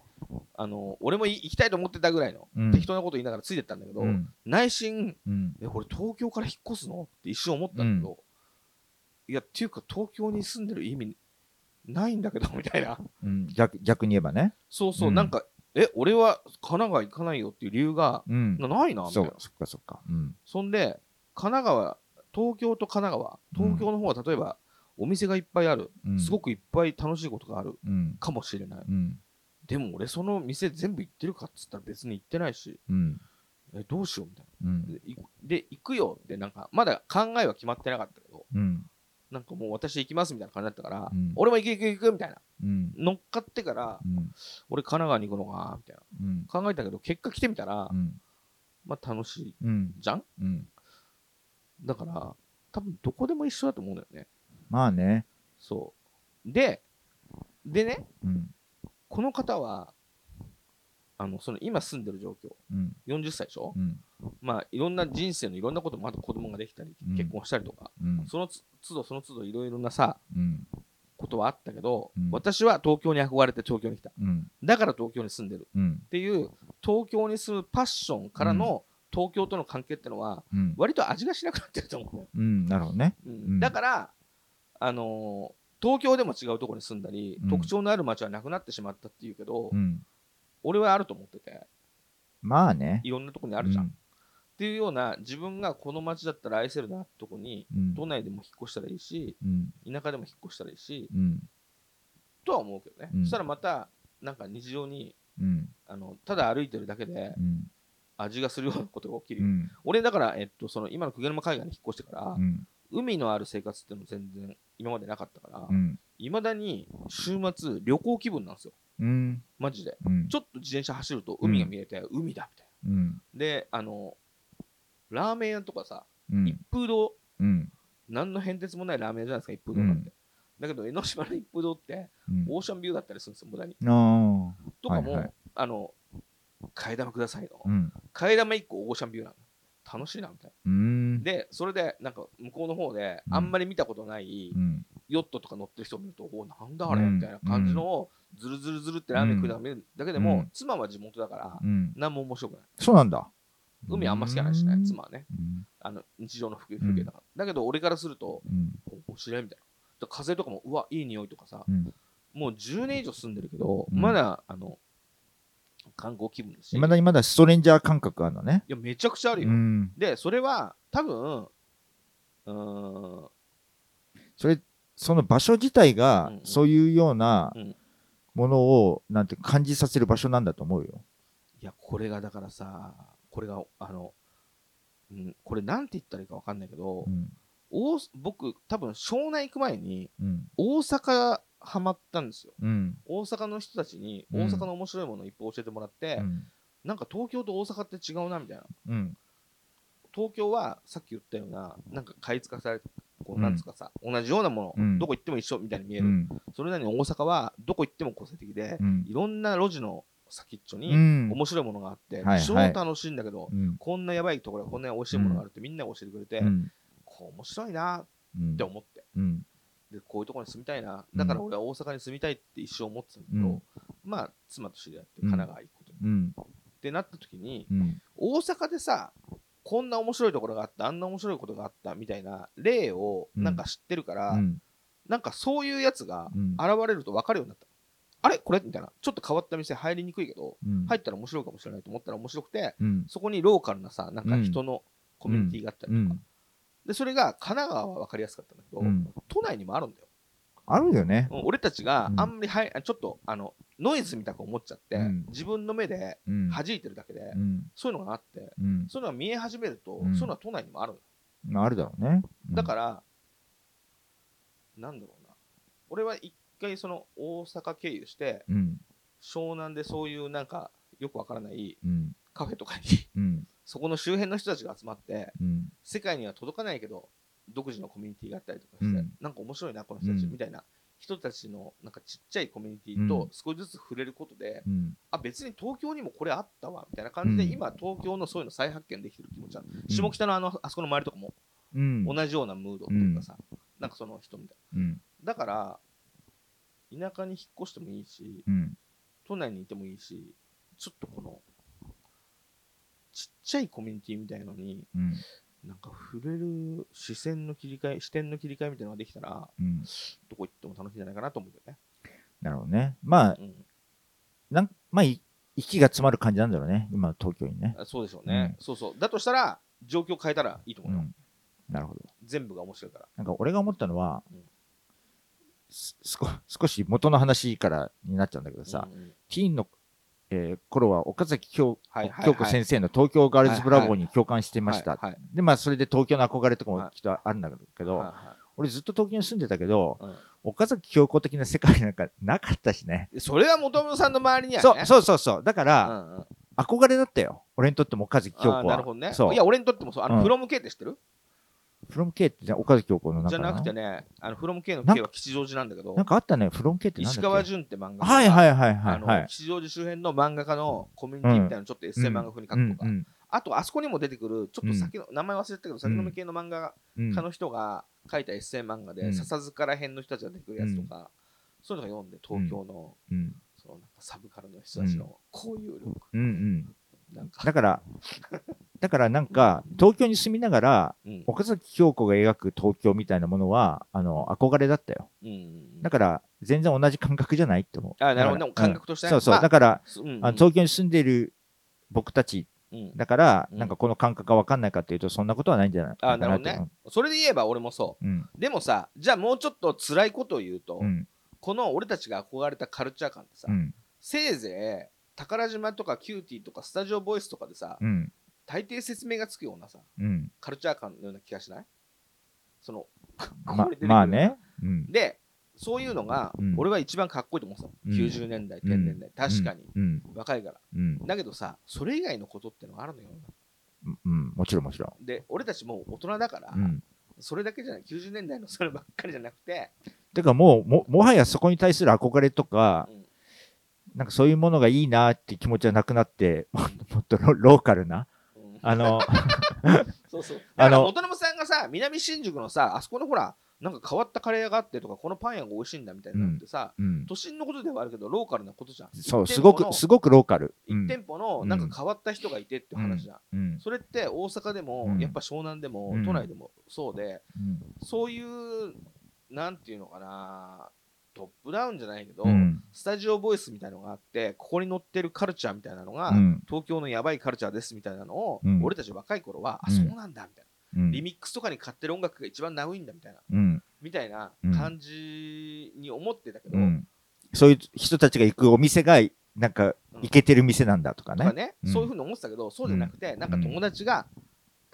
あの俺もい行きたいと思ってたぐらいの、うん。適当なこと言いながらついてったんだけど、うん。内心うん。えこれ東京から引っ越すのって一瞬思ったんだけど、いやっていうか東京に住んでる意味ないんだけどみたいな。うん。逆逆に言えばね。そうそう、うん。なんかえ俺は神奈川行かないよっていう理由がうん。なないなみたいうな。そそっかそっか。うん。そんで神奈川東京と神奈川東京の方は例えばお店がいっぱいある、うん。すごくいっぱい楽しいことがある。うん。かもしれない、うん。でも俺その店全部行ってるかっつったら別に行ってないし。うん。えどうしようみたいうん。なで行くよってなんかまだ考えは決まってなかったけど。うんなんかもう私行きますみたいな感じだったから、うん。俺も行く行く行くみたいな。うん。乗っかってからうん。俺神奈川に行くのかなみたいうん。な考えたけど結果来てみたら、うん。まあ楽しいうんじゃん？うん。だから多分どこでも一緒だと思うんだよね。まあね。そう。ででねうん。この方はあのその今住んでる状況。うん。40歳でしょ、うんまあいろんな人生のいろんなこともあと子供ができたり、うん結婚したりとかうん。そのつ都度その都度いろいろなさうん。ことはあったけど、うん。私は東京に憧れて東京に来た。うん。だから東京に住んでる。うん。っていう東京に住むパッションからの東京との関係ってのはうん。割と味がしなくなってると思うなるほどね。だからあのー東京でも違うところに住んだり、うん。特徴のある街はなくなってしまったっていうけど、うん。俺はあると思ってて。まあね。いろんなとこにあるじゃん、っていうような自分がこの街だったら愛せるなってとこにうん。都内でも引っ越したらいいしうん。田舎でも引っ越したらいいしうん。とは思うけどね、うん。そしたらまたなんか日常にうん。あのただ歩いてるだけでうん。味がするようなことが起きる俺だから、えっと、その今の久毛沼海岸に引っ越してから、うん。海のある生活っていうのも全然今までなかったからうん。いま、未だに週末旅行気分なんですよ。うん。マジで。うん。ちょっと自転車走ると海が見えて、海だみたいうん。なであのラーメン屋とかさ、うん。一風堂うん。何の変哲もないラーメン屋じゃないですか一風堂なんて、だけど江ノ島の一風堂ってうん。オーシャンビューだったりするんですよ無駄に。あとかも、はいはい。あの替え玉くださいの、替え玉1個オーシャンビューなの楽しいなみたいな。うん。でそれでなんか向こうの方でうん。あんまり見たことないうん。ヨットとか乗ってる人を見ると、おなんだあれうん。みたいな感じのをずるずるずるってラーメン食いながら見るだけでも、うん。妻は地元だからうん。何も面白くない。そうなんだ海あんま好きないしねうん。妻はね。うん。あの日常の風景だから、だけど俺からするとうん。お知り合いみたいな。風とかもうわいい匂いとかさうん。もう10年以上住んでるけど、うん。まだあの観光気分だし。いまだにまだストレンジャー感覚あるのね。いやめちゃくちゃあるよ、うん。でそれは多分うーん。それその場所自体がそういうようなうん。ものをなんて感じさせる場所なんだと思うよ。いやこれがだからさこれがあの、うん、これなんて言ったらいいかわかんないけど、うん。大僕多分湘南行く前にうん。大阪ハマったんですよ。うん。大阪の人たちにうん。大阪の面白いものをいっぱい教えてもらって、うん。なんか東京と大阪って違うなみたいな。うん。東京はさっき言ったようななんか買い付かされてこううん。なんつうかさ、同じようなもの、うん。どこ行っても一緒みたいに見える、うん。それなのに大阪はどこ行っても個性的で、うん。いろんな路地の先っちょうにん。面白いものがあって、はい超楽しいんだけど、うん。こんなやばいところこんな美味しいものがあるってみんなが教えてくれて、うん。こう面白いなっうん。て思って。うん。でこういうところに住みたいな。だから俺は大阪に住みたいって一生思ってたんだけど、うん。まあ妻と知り合って神奈川行くことってなった時にうん。大阪でさこんな面白いところがあったあんな面白いことがあったみたいな例をなんか知ってるから、うん。なんかそういうやつがうん。現れると分かるようになった、あれ？これ？みたいな。ちょっと変わった店入りにくいけどうん。入ったら面白いかもしれないと思ったら面白くてうん。そこにローカルなさなんか人のコミュニティがあったりとか、うん。でそれが神奈川は分かりやすかったんだけど、うん。都内にもあるんだよ。あるよね。うん。俺たちがうん。あんまりはいあちょっとあのノイズみたく思っちゃって、うん。自分の目でうん。弾いてるだけで、うん。そういうのがあってうん。そういうのが見え始めると、うん。そういうのは都内にもあるのまああるだろうね。だから、なんだろうな。俺は一回その大阪経由してうん。湘南でそういうなんかよくわからないうん。カフェとかにうん。そこの周辺の人たちが集まってうん。世界には届かないけど独自のコミュニティがあったりとかして、うん。なんか面白いなこの人たちうん。みたいな人たちのなんかちっちゃいコミュニティと少しずつ触れることで、うん。あ別に東京にもこれあったわみたいな感じで、うん。今東京のそういうの再発見できてる気持ちは、下北のあのあそこの周りとかもうん。同じようなムードっていうかさ、なんかその人みたいうん。なだから田舎に引っ越してもいいし、うん。都内にいてもいいし、ちょっとこの、ちっちゃいコミュニティみたいのに、うん。なんか触れる視線の切り替え、視点の切り替えみたいなのができたら、うん。どこ行っても楽しいんじゃないかなと思うけどね。なるほどね。まあ、うんなんまあ、い息が詰まる感じなんだろうね。今の東京にね。あそうでしょうね、そうそう。だとしたら、状況変えたらいいと思うよ。うん。なるほど。全部が面白いから。なんか俺が思ったのは少 少し元の話からになっちゃうんだけどさ、うんうんティーンの、えー頃は岡崎京,、はいはいはい京子先生の東京ガールズブラボーに共感してました。はいはいで、まあ、それで東京の憧れとかもはいきっとあるんだけど、はいは俺ずっと東京に住んでたけど、岡崎京子的な世界なんかなかったしね。それは元々さんの周りにはね。そうそうそうそう。だかうら、んうん憧れだったよ。俺にとっても岡崎京子は。なるほどね。そういや、俺にとってもそう。あの、うんフロム K って知ってる？フロム K ってじゃあ岡崎京子の中じゃなくてね。ね、あの、フロム K の K は吉祥寺なんだけど。なん、かあったね。フロム K って石川淳って漫画はいはいはいはいはい。吉祥寺周辺の漫画家のコミュニティみたいなのちょっとエッセイ漫画風に書くとか、うんあと、あそこにも出てくる、ちょっと先の、名前忘れてたけど、先の目系の漫画うんうん家の人が書いたエッセイ漫画で、うん笹塚ら辺の人たちが出てくるやつとか、そういうのが読んで、東京の、うん。そのなんかサブカルの人たちの交友力、うんうん。だから、だからなんか、東京に住みながら、うん岡崎京子が描く東京みたいなものは、あの、憧れだったよ。うんだから、全然同じ感覚じゃないって思う。あなるほど感覚としてそうそう。まあだから、あの東京に住んでいる僕たちうんだから、うんなんかこの感覚が分かんないかっていうと、そんなことはないんじゃないあなるほどかね。それで言えば俺もそう。でもさ、じゃあもうちょっと辛いことを言うと、うん。この俺たちが憧れたカルチャー感ってさ、うん。せいぜい宝島とか CUTiE とか STUDIO VOICE とかでさ、うん。大抵説明がつくようなさ、うん。カルチャー感のような気がしない？その、ままあね。うん。で、そういうのがうん、俺は一番かっこいいと思ってたの。うん90年代、10年代。確かに。うん。若いから。うん。だけどさ、それ以外のことってのがあるのよ。うん。うん。もちろんもちろで、俺たちもう大人だから。それだけじゃない、90年代のそればっかりじゃなくて、てかもう、も、もはやそこに対する憧れとか、うんなんかそういうものがいいなっていう気持ちはなくなって、もっともっとロローカルな、うんあの、そうそう。あの元信さんがさ、南新宿のさ、あそこのほら、なんか変わったカレー屋があってとか、このパン屋が美味しいんだみたいなのってさ、うん。都心のことではあるけど、ローカルなことじゃん。そう、すごく、すごくローカル。うん一店舗のなんか変わった人がいてって話じゃん。うん。それって大阪でも、うんやっぱ湘南でも、うん都内でもそうで、うんそういう、なんていうのかな、トップダウンじゃないけど、うん。スタジオボイスみたいなのがあって、ここに載ってるカルチャーみたいなのが、うん東京のやばいカルチャーですみたいなのを、うん俺たち若い頃は、あ、うんそうなんだみたいな。うんリミックスとかに買ってる音楽が一番ナウいんだみたいな、うん。みたいなうん感じに思ってたけど、うん。そういう人たちが行くお店が、なんか、行けてる店なんだとかね。とかね、うんそういうふうに思ってたけど、そうじゃなくて、なんか友達が、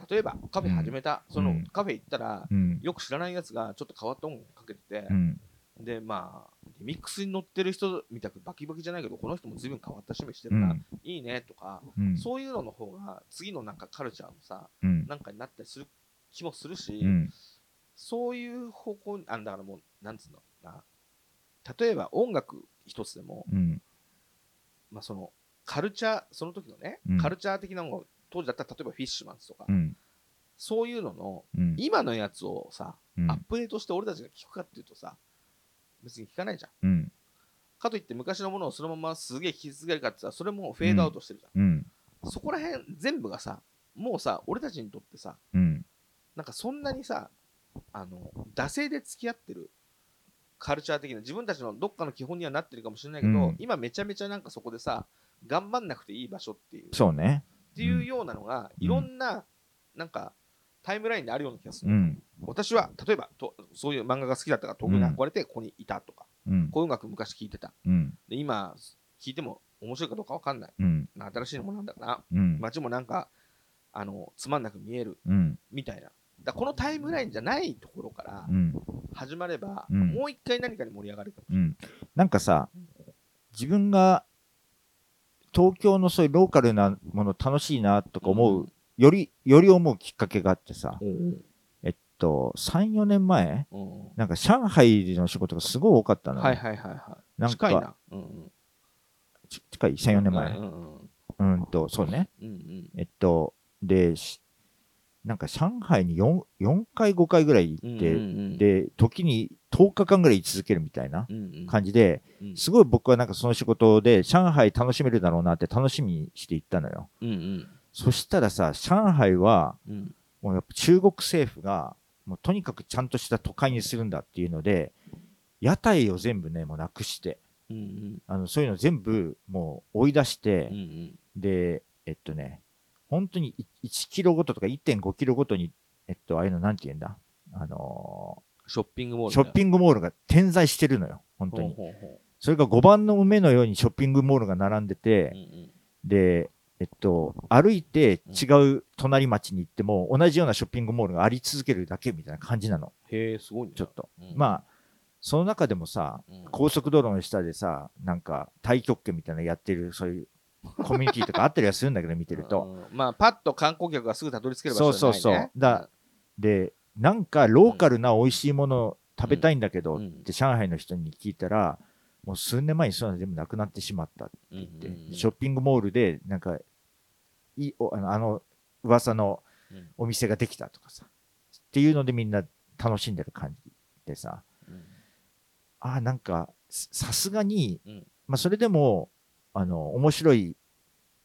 例えばカフェ始めた、そのうんカフェ行ったら、うん。よく知らないやつがちょっと変わった音楽かけてて、うん。で、まあ、リミックスに乗ってる人みたくバキバキじゃないけど、この人も随分変わった趣味してるな、うん。いいねとか、うん。そういうのの方が、次のなんかカルチャーのさ、うん。なんかになったりする気もするし、うん。そういう方向に、あだからもう、なんつうのな、例えば音楽一つでも、うん。まあ、そのカルチャー、その時のね、うんカルチャー的なのが、当時だったら例えばフィッシュマンズとか、うん。そういうのの、うん。今のやつをさ、うんアップデートして俺たちが聞くかっていうとさ、別に聞かないじゃん。うん。かといって昔のものをそのまますげえ聞き続けるかってさ、それもフェードアウトしてるじゃん。うん。そこら辺全部がさ、もうさ、俺たちにとってさ、うん。なんかそんなにさ、あの、惰性で付き合ってるカルチャー的な、自分たちのどっかの基本にはなってるかもしれないけど、うん今めちゃめちゃなんかそこでさ、頑張んなくていい場所っていう、っそうね。ていうようなのが、うんいろんな、なんか、タイムラインであるような気がする。うん。私は、例えばと、そういう漫画が好きだったから、東京に憧れてここにいたとか、うん。こういう音楽昔聴いてた。うん。で、今、聴いても面白いかどうかわかんない。うん。新しいものなんだかん。街もなんか、あの、つまんなく見えるうん。みたいな。だこのタイムラインじゃないところからうん。始まれば、うんもう一回何かに盛り上がるかもしうん。なんかさ、自分が東京のそういうローカルなもの楽しいなとか思う、より、より思うきっかけがあってさ。えっと、3、4年前、うんなんか上海での仕事がすごい多かったのよ。はいはいはいはい。なんか近いな。近い ?3、4年前。うんと、そうね。えっと、で、しなんか上海に 4, 4回、5回ぐらい行って、うんうんうん、で、時に10日間ぐらい居続けるみたいな感じで、うんすごい僕はなんかその仕事で上海楽しめるだろうなって楽しみにして行ったのよ。うんうんそしたらさ、上海はうん。もうやっぱ中国政府がもうとにかくちゃんとした都会にするんだっていうので、屋台を全部ね、もうなくして、うんうん。あのそういうの全部もう追い出してうんう、ん。で、えっとね、本当にい1キロごととか1.5キロごとに、えっと、ああいうのなんて言うんだ？あのショッピングモールーショッピングモールが点在してるのよ、本当に。それが5番の梅のようにショッピングモールが並んでうてうん、うん。で、えっと、歩いて違う隣町に行っても、同じようなショッピングモールがあり続けるだけみたいな感じなの、へえ、すごいね。ちょっと。うん。まあ、その中でもさ、うん。高速道路の下でさ、なんか、太極拳みたいなのやってる、そういうコミュニティとかあったりはするんだけど、見てると。うん。まあ、パッと観光客がすぐたどり着ける場所じゃない、ね、そうそうそう。だで、なんかローカルな美味しいもの食べたいんだけどうん。って上海の人に聞いたら、もう数年前にそういうの全部なくなってしまったってうん言って、ショッピングモールで、なんか、いいおあのあの噂のうんお店ができたとかさ、っていうのでみんな楽しんでる感じでさ、うん。ああ、なんか、ささすがに、うん。まあ、それでも、あの、面白い、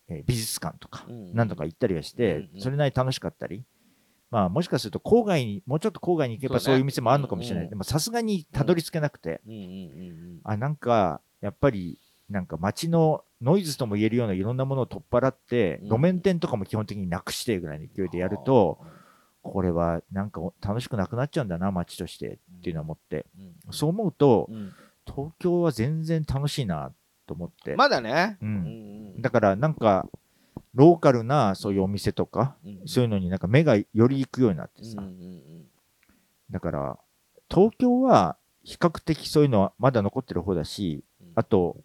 えー美術館とか、うんなんとか行ったりはして、それなりに楽しかったり、まあ、もしかすると郊外に、もうちょっと郊外に行けばそういう店もあるのかもしれない。うんでも、さすがにたどり着けなくて、あ、なんか、やっぱり、なんか街のノイズとも言えるようないろんなものを取っ払って、うん。路面店とかも基本的になくしてぐらいの勢いでやると、これはなんか楽しくなくなっちゃうんだな、街としてっていうのは思って。うん。そう思うと、うん。東京は全然楽しいなと思って。まだね。うん。うんだからなんか、ローカルなそういうお店とか、うんそういうのになんか目がより行くようになってさ。だから、東京は比較的そういうのはまだ残ってる方だし、うん。あと、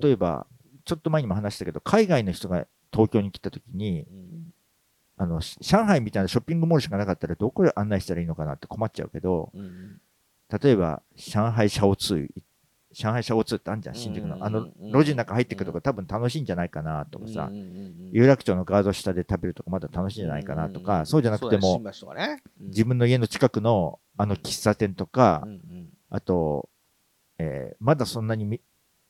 例えば、ちょっと前にも話したけど、海外の人が東京に来た時に、うんあの、し上海みたいなショッピングモールしかなかったらどこで案内したらいいのかなって困っちゃうけど、例えば、上海シャオツー、上海シャオツーってあるじゃん、新宿の。あの、路地の中入ってくるとか多分楽しいんじゃないかなとかさ。有楽町のガード下で食べるとかまだ楽しいんじゃないかなとか、そうじゃなくても、自分の家の近くのあの喫茶店とかあと、えーまだそんなに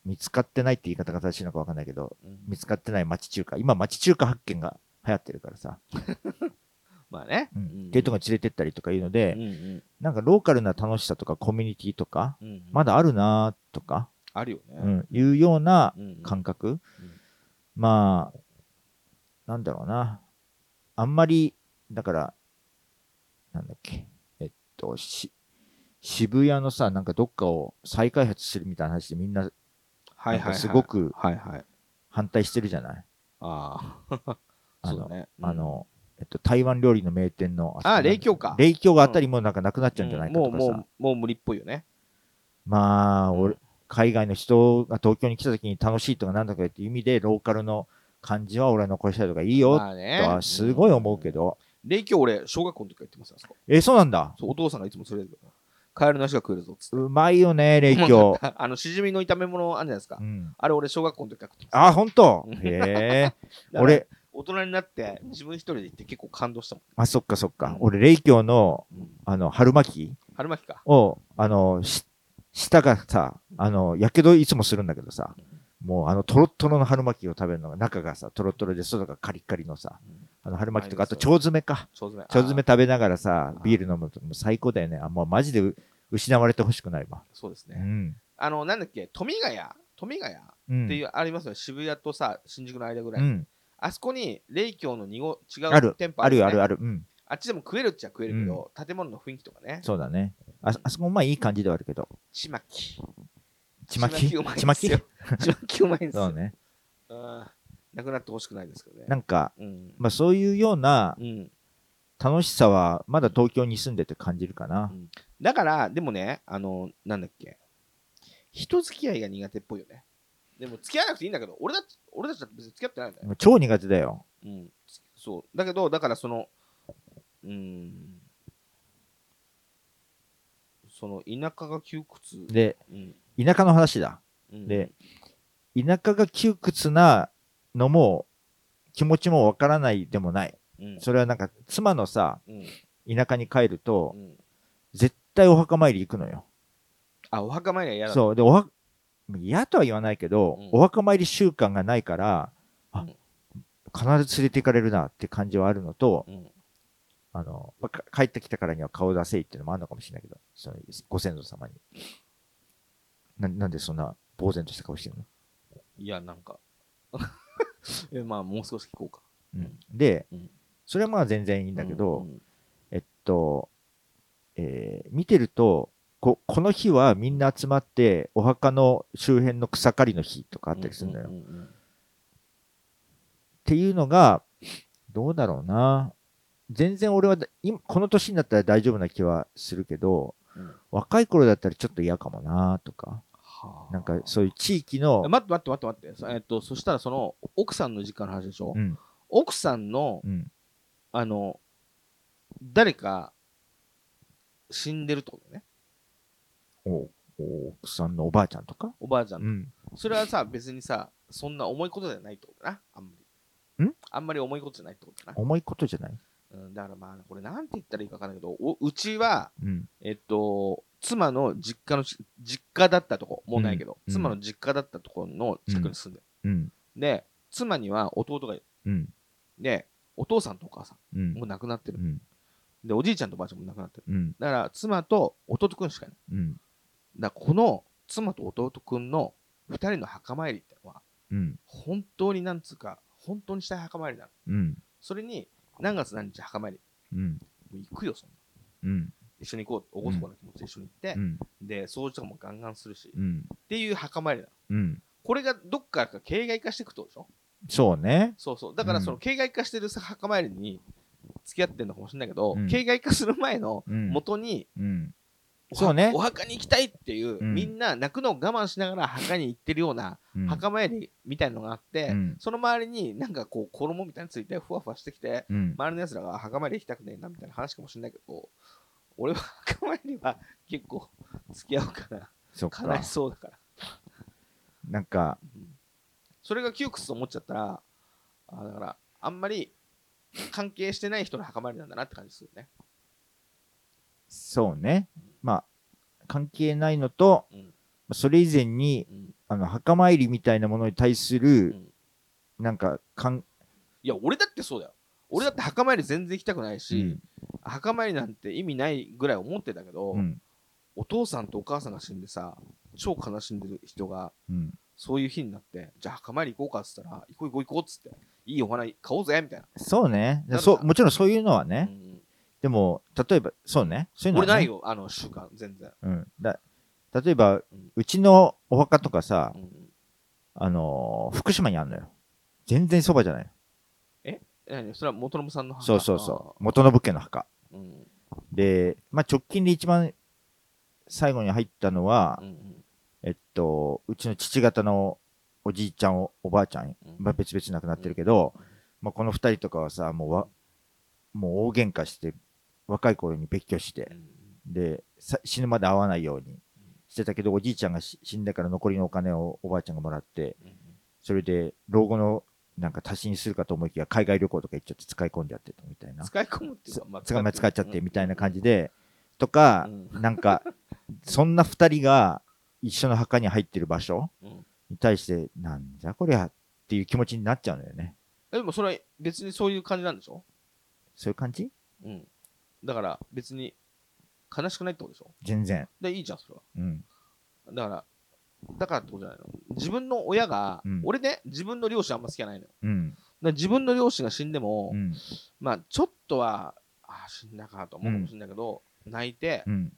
見見つかってないって言い方が正しいのかわかんないけど、うん。見つかってない町中華、今町中華発見が流行ってるからさ、まあね。うん。うん。っていうとこに連れてったりとかいうので、うんうん。なんかローカルな楽しさとかコミュニティとか、うんうん。まだあるなとか、あるよね。うん、いうようなうんうん。感覚、まあ、なんだろうな。あんまり、だから、なんだっけ、えっと、し、渋谷のさ、なんかどっかを再開発するみたいな話でみんなはいはいすごくはいはい。反対してるじゃない？ああ。あの、そうだね。あの、えっと、台湾料理の名店の、ああ、霊境境か。霊境があたりもなんかなくなっちゃうんじゃないかとかさ、もう、もう、もう無理っぽいよね。まあ、俺、海外の人が東京に来た時に楽しいとかなんだかっていう意味で、ローカルの感じは俺は残したいとかいいよとはすごい思うけ。ど。霊境俺、小学校の時から言ってますよ、あそこえ、そうなんだ。お父さんがいつも連れてくるカエルの足が食えるぞっつって。うまいよね、霊境。あの、しじみの炒め物あるじゃないですかう。ん、あれ俺、小学校の時から食って。あ、ほんと？うんへえ。だから俺、大人になって、自分一人で行って結構感動したもあ、そっかそっか。うん俺、霊境の、ん。うんあの、春巻き？春巻きか。を、あの、し、舌がさ、あの、やけどいつもするんだけどさ、もうあの、トロットロの春巻きを食べるのが、中がさ、トロットロで、外がカリッカリのさ、あの、春巻きとか、あと、腸詰めか。腸詰め。腸詰め食べながらさビール飲むともう最高だよね。あ、もうマジでう失われてほしくないわ。そうですね。うん。あの、なんだっけ、富ヶ谷？富ヶ谷っうん。ていう、ありますよね。渋谷とさ、新宿の間ぐらい。うん。あそこに、霊境の2号違あるう店舗あるよねあるある。うん。あっちでも食えるっちゃ食えるけど、建物の雰囲気とかね。そうだね。ああそこもまあいい感じではあるけど。ちまき。ちまき？うまいんちまき？ですよ。ちまきうまいんですよ。そうね。うんなくなってほしくないですけどね。なんか、うん。まあそういうようなうん。楽しさはまだ東京に住んでて感じるかな。だから、でもね、あの、なんだっけ。人付き合いが苦手っぽいよね。でも、付き合わなくていいんだけど、俺だ俺たちだって別に付き合ってないんだよ。超苦手だよ。うん。そう。だけど、だからその、うん。その、田舎が窮屈。で、うん。田舎の話だ。うんで、田舎が窮屈なのも気持ちもわからないでもない。うん。それはなんか妻のさうん。田舎に帰るとうん。絶対お墓参り行くのよ。あお墓参りは嫌だ。そう。でおは嫌とは言わないけど、うん。お墓参り習慣がないから必ず連れて行かれるなって感じはあるのと、うん。あの、まあか帰ってきたからには顔出せいっていうのもあるのかもしれないけど、そのご先祖様に。ななんでそんな呆然とした顔してるの、いやなんかえまあもう少し聞こうか。うん、で、うん。それはまあ全然いいんだけど、うんえっと、えー見てるとこ、この日はみんな集まってお墓の周辺の草刈りの日とかあったりするんだよ。うんうんうんっていうのが、どうだろうな。全然俺はだ今この年になったら大丈夫な気はするけど、うん。若い頃だったらちょっと嫌かもなとか、はあなんかそういう地域のえ、待って待って待って待って。そえっとそしたらその奥さんの実家の話でしょ、うん、奥さんのうん、あの誰か死んでるってことね。おお奥さんのおばあちゃんとか、おばあちゃん、うん、それはさ別にさそんな重いことじゃないってことだな？あんまり。ん？あんまり重いことじゃないってことだな、重いことじゃない、うん、だからまあこれなんて言ったらいいか分かんないけどおうちはうん、えっと妻の実家のし実家だったとこもうないけど、うん妻の実家だったところの近くに住んでる、うん、で妻には弟がいるうん、でお父さんとお母さうん。んもう亡くなってる、うん、でおじいちゃんとおばあちゃんも亡くなってる。うん、だから妻と弟くんしかいない。うん、だこの妻と弟くんの2人の墓参りってのはうん、本当になんつうか本当にしたい墓参りなの。うん、それに何月何日墓参り？うん、もう行くよそんな。うん、一緒に行こうおごそかな気持ちで一緒に行って、うん、で掃除とかもガンガンするし、っうん、ていう墓参りなの。うん、これがどっからか形骸化していくってことでしょ？そうね、そうそう。だからうん。その形骸化してるさ墓参りに付き合ってるのかもしれないけど、うん。形骸化する前のうん、元にうん、おそうね。お墓に行きたいっていう、うん。みんな泣くのを我慢しながら墓に行ってるようなうん、墓参りみたいのがあって、うん。その周りになんかこう衣みたいについてふわふわしてきてうん、周りのやつらが墓参り行きたくねえなみたいな話かもしれないけど俺は墓参りは結構付き合うかそっな悲かしそうだから、なんか、うん。それが窮屈と思っちゃったらあだからあんまり関係してない人の墓参りなんだなって感じするね。そうね、まあ、関係ないのと、うん。それ以前に、うん。あの、墓参りみたいなものに対すうる、ん。なんか、かん、いや俺だってそうだよ俺だって墓参り全然行きたくないし、うん。墓参りなんて意味ないぐらい思ってたけど、うん、お父さんとお母さんが死んでさ超悲しんでる人がうん、そういう日になってじゃあ墓参り行こうかっつったら行こう行こう行こうっつっていいお花買おうぜみたいな、そうね。そう、もちろんそういうのはね、うんでも、例えば、そうね、そういうのは、ね、俺ないよあの習慣全然、うん。だ例えば、ん。うちのお墓とかさう、んあのー福島にあるのよ。全然そばじゃない。え何？それは元信さんの墓？そうそうそう。元信家の墓。うん。で、まあ、直近で一番最後に入ったのは、うんうん。えっと、うちの父方のおじいちゃん、おおばあちゃん、うん。まあ、別々亡くなってるけど、まあ、この二人とかはさ、もうわ、もう大喧嘩して、若い頃に別居してう、ん。で、さ死ぬまで会わないようにしてたけど、おじいちゃんがし死んだから残りのお金をおばあちゃんがもらって、うん。それで老後のなんか足しにするかと思いきや、海外旅行とか行っちゃって使い込んじゃってたみたいな。使い込むっていうか、まあ使い使っちゃってみたいな感じで、で、とかう、んなんか、そんな二人が一緒の墓に入ってる場所うんに対して、なんじゃこりゃっていう気持ちになっちゃうんだよね。でもそれは別にそういう感じなんでしょ？そういう感じ？うん。だから別に悲しくないってことでしょ？全然。で、いいじゃん、それは。うん。だから、だからってことじゃないの？自分の親が、うん俺ね、自分の両親あんま好きじゃないのよ。だかうん。ら自分の両親が死んでも、うん。まあ、ちょっとは、ああ、死んだかと思うかもしれないけど、泣いて、うん。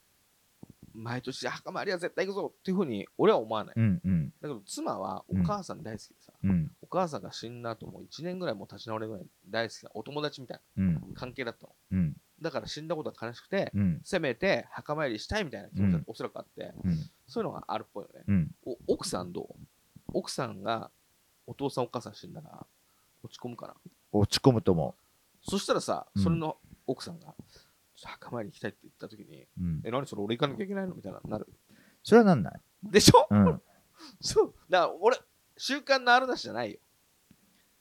毎年墓参りは絶対行くぞっていうふうに俺は思わない。うん。うん。だけど妻はお母さん大好きでさ、うん。お母さんが死んだ後もう1年ぐらいもう立ち直れぐらい大好きなお友達みたいうん。な関係だったの。うん。だから死んだことが悲しくて、うん。せめて墓参りしたいみたいな気持ちがうんおそらくあって、うん。そういうのがあるっぽいよね。うん。お奥さんどう？奥さんがお父さんお母さん死んだら落ち込むかな？落ち込むと思そしたらさ、うん。それの奥さんが墓参り行きたいって言った時にう。うん。え何それ俺行かなきゃいけないの？みたいななる。それはなんない。でしょ、うん。そう。だから俺習慣のあるなしじゃないよ。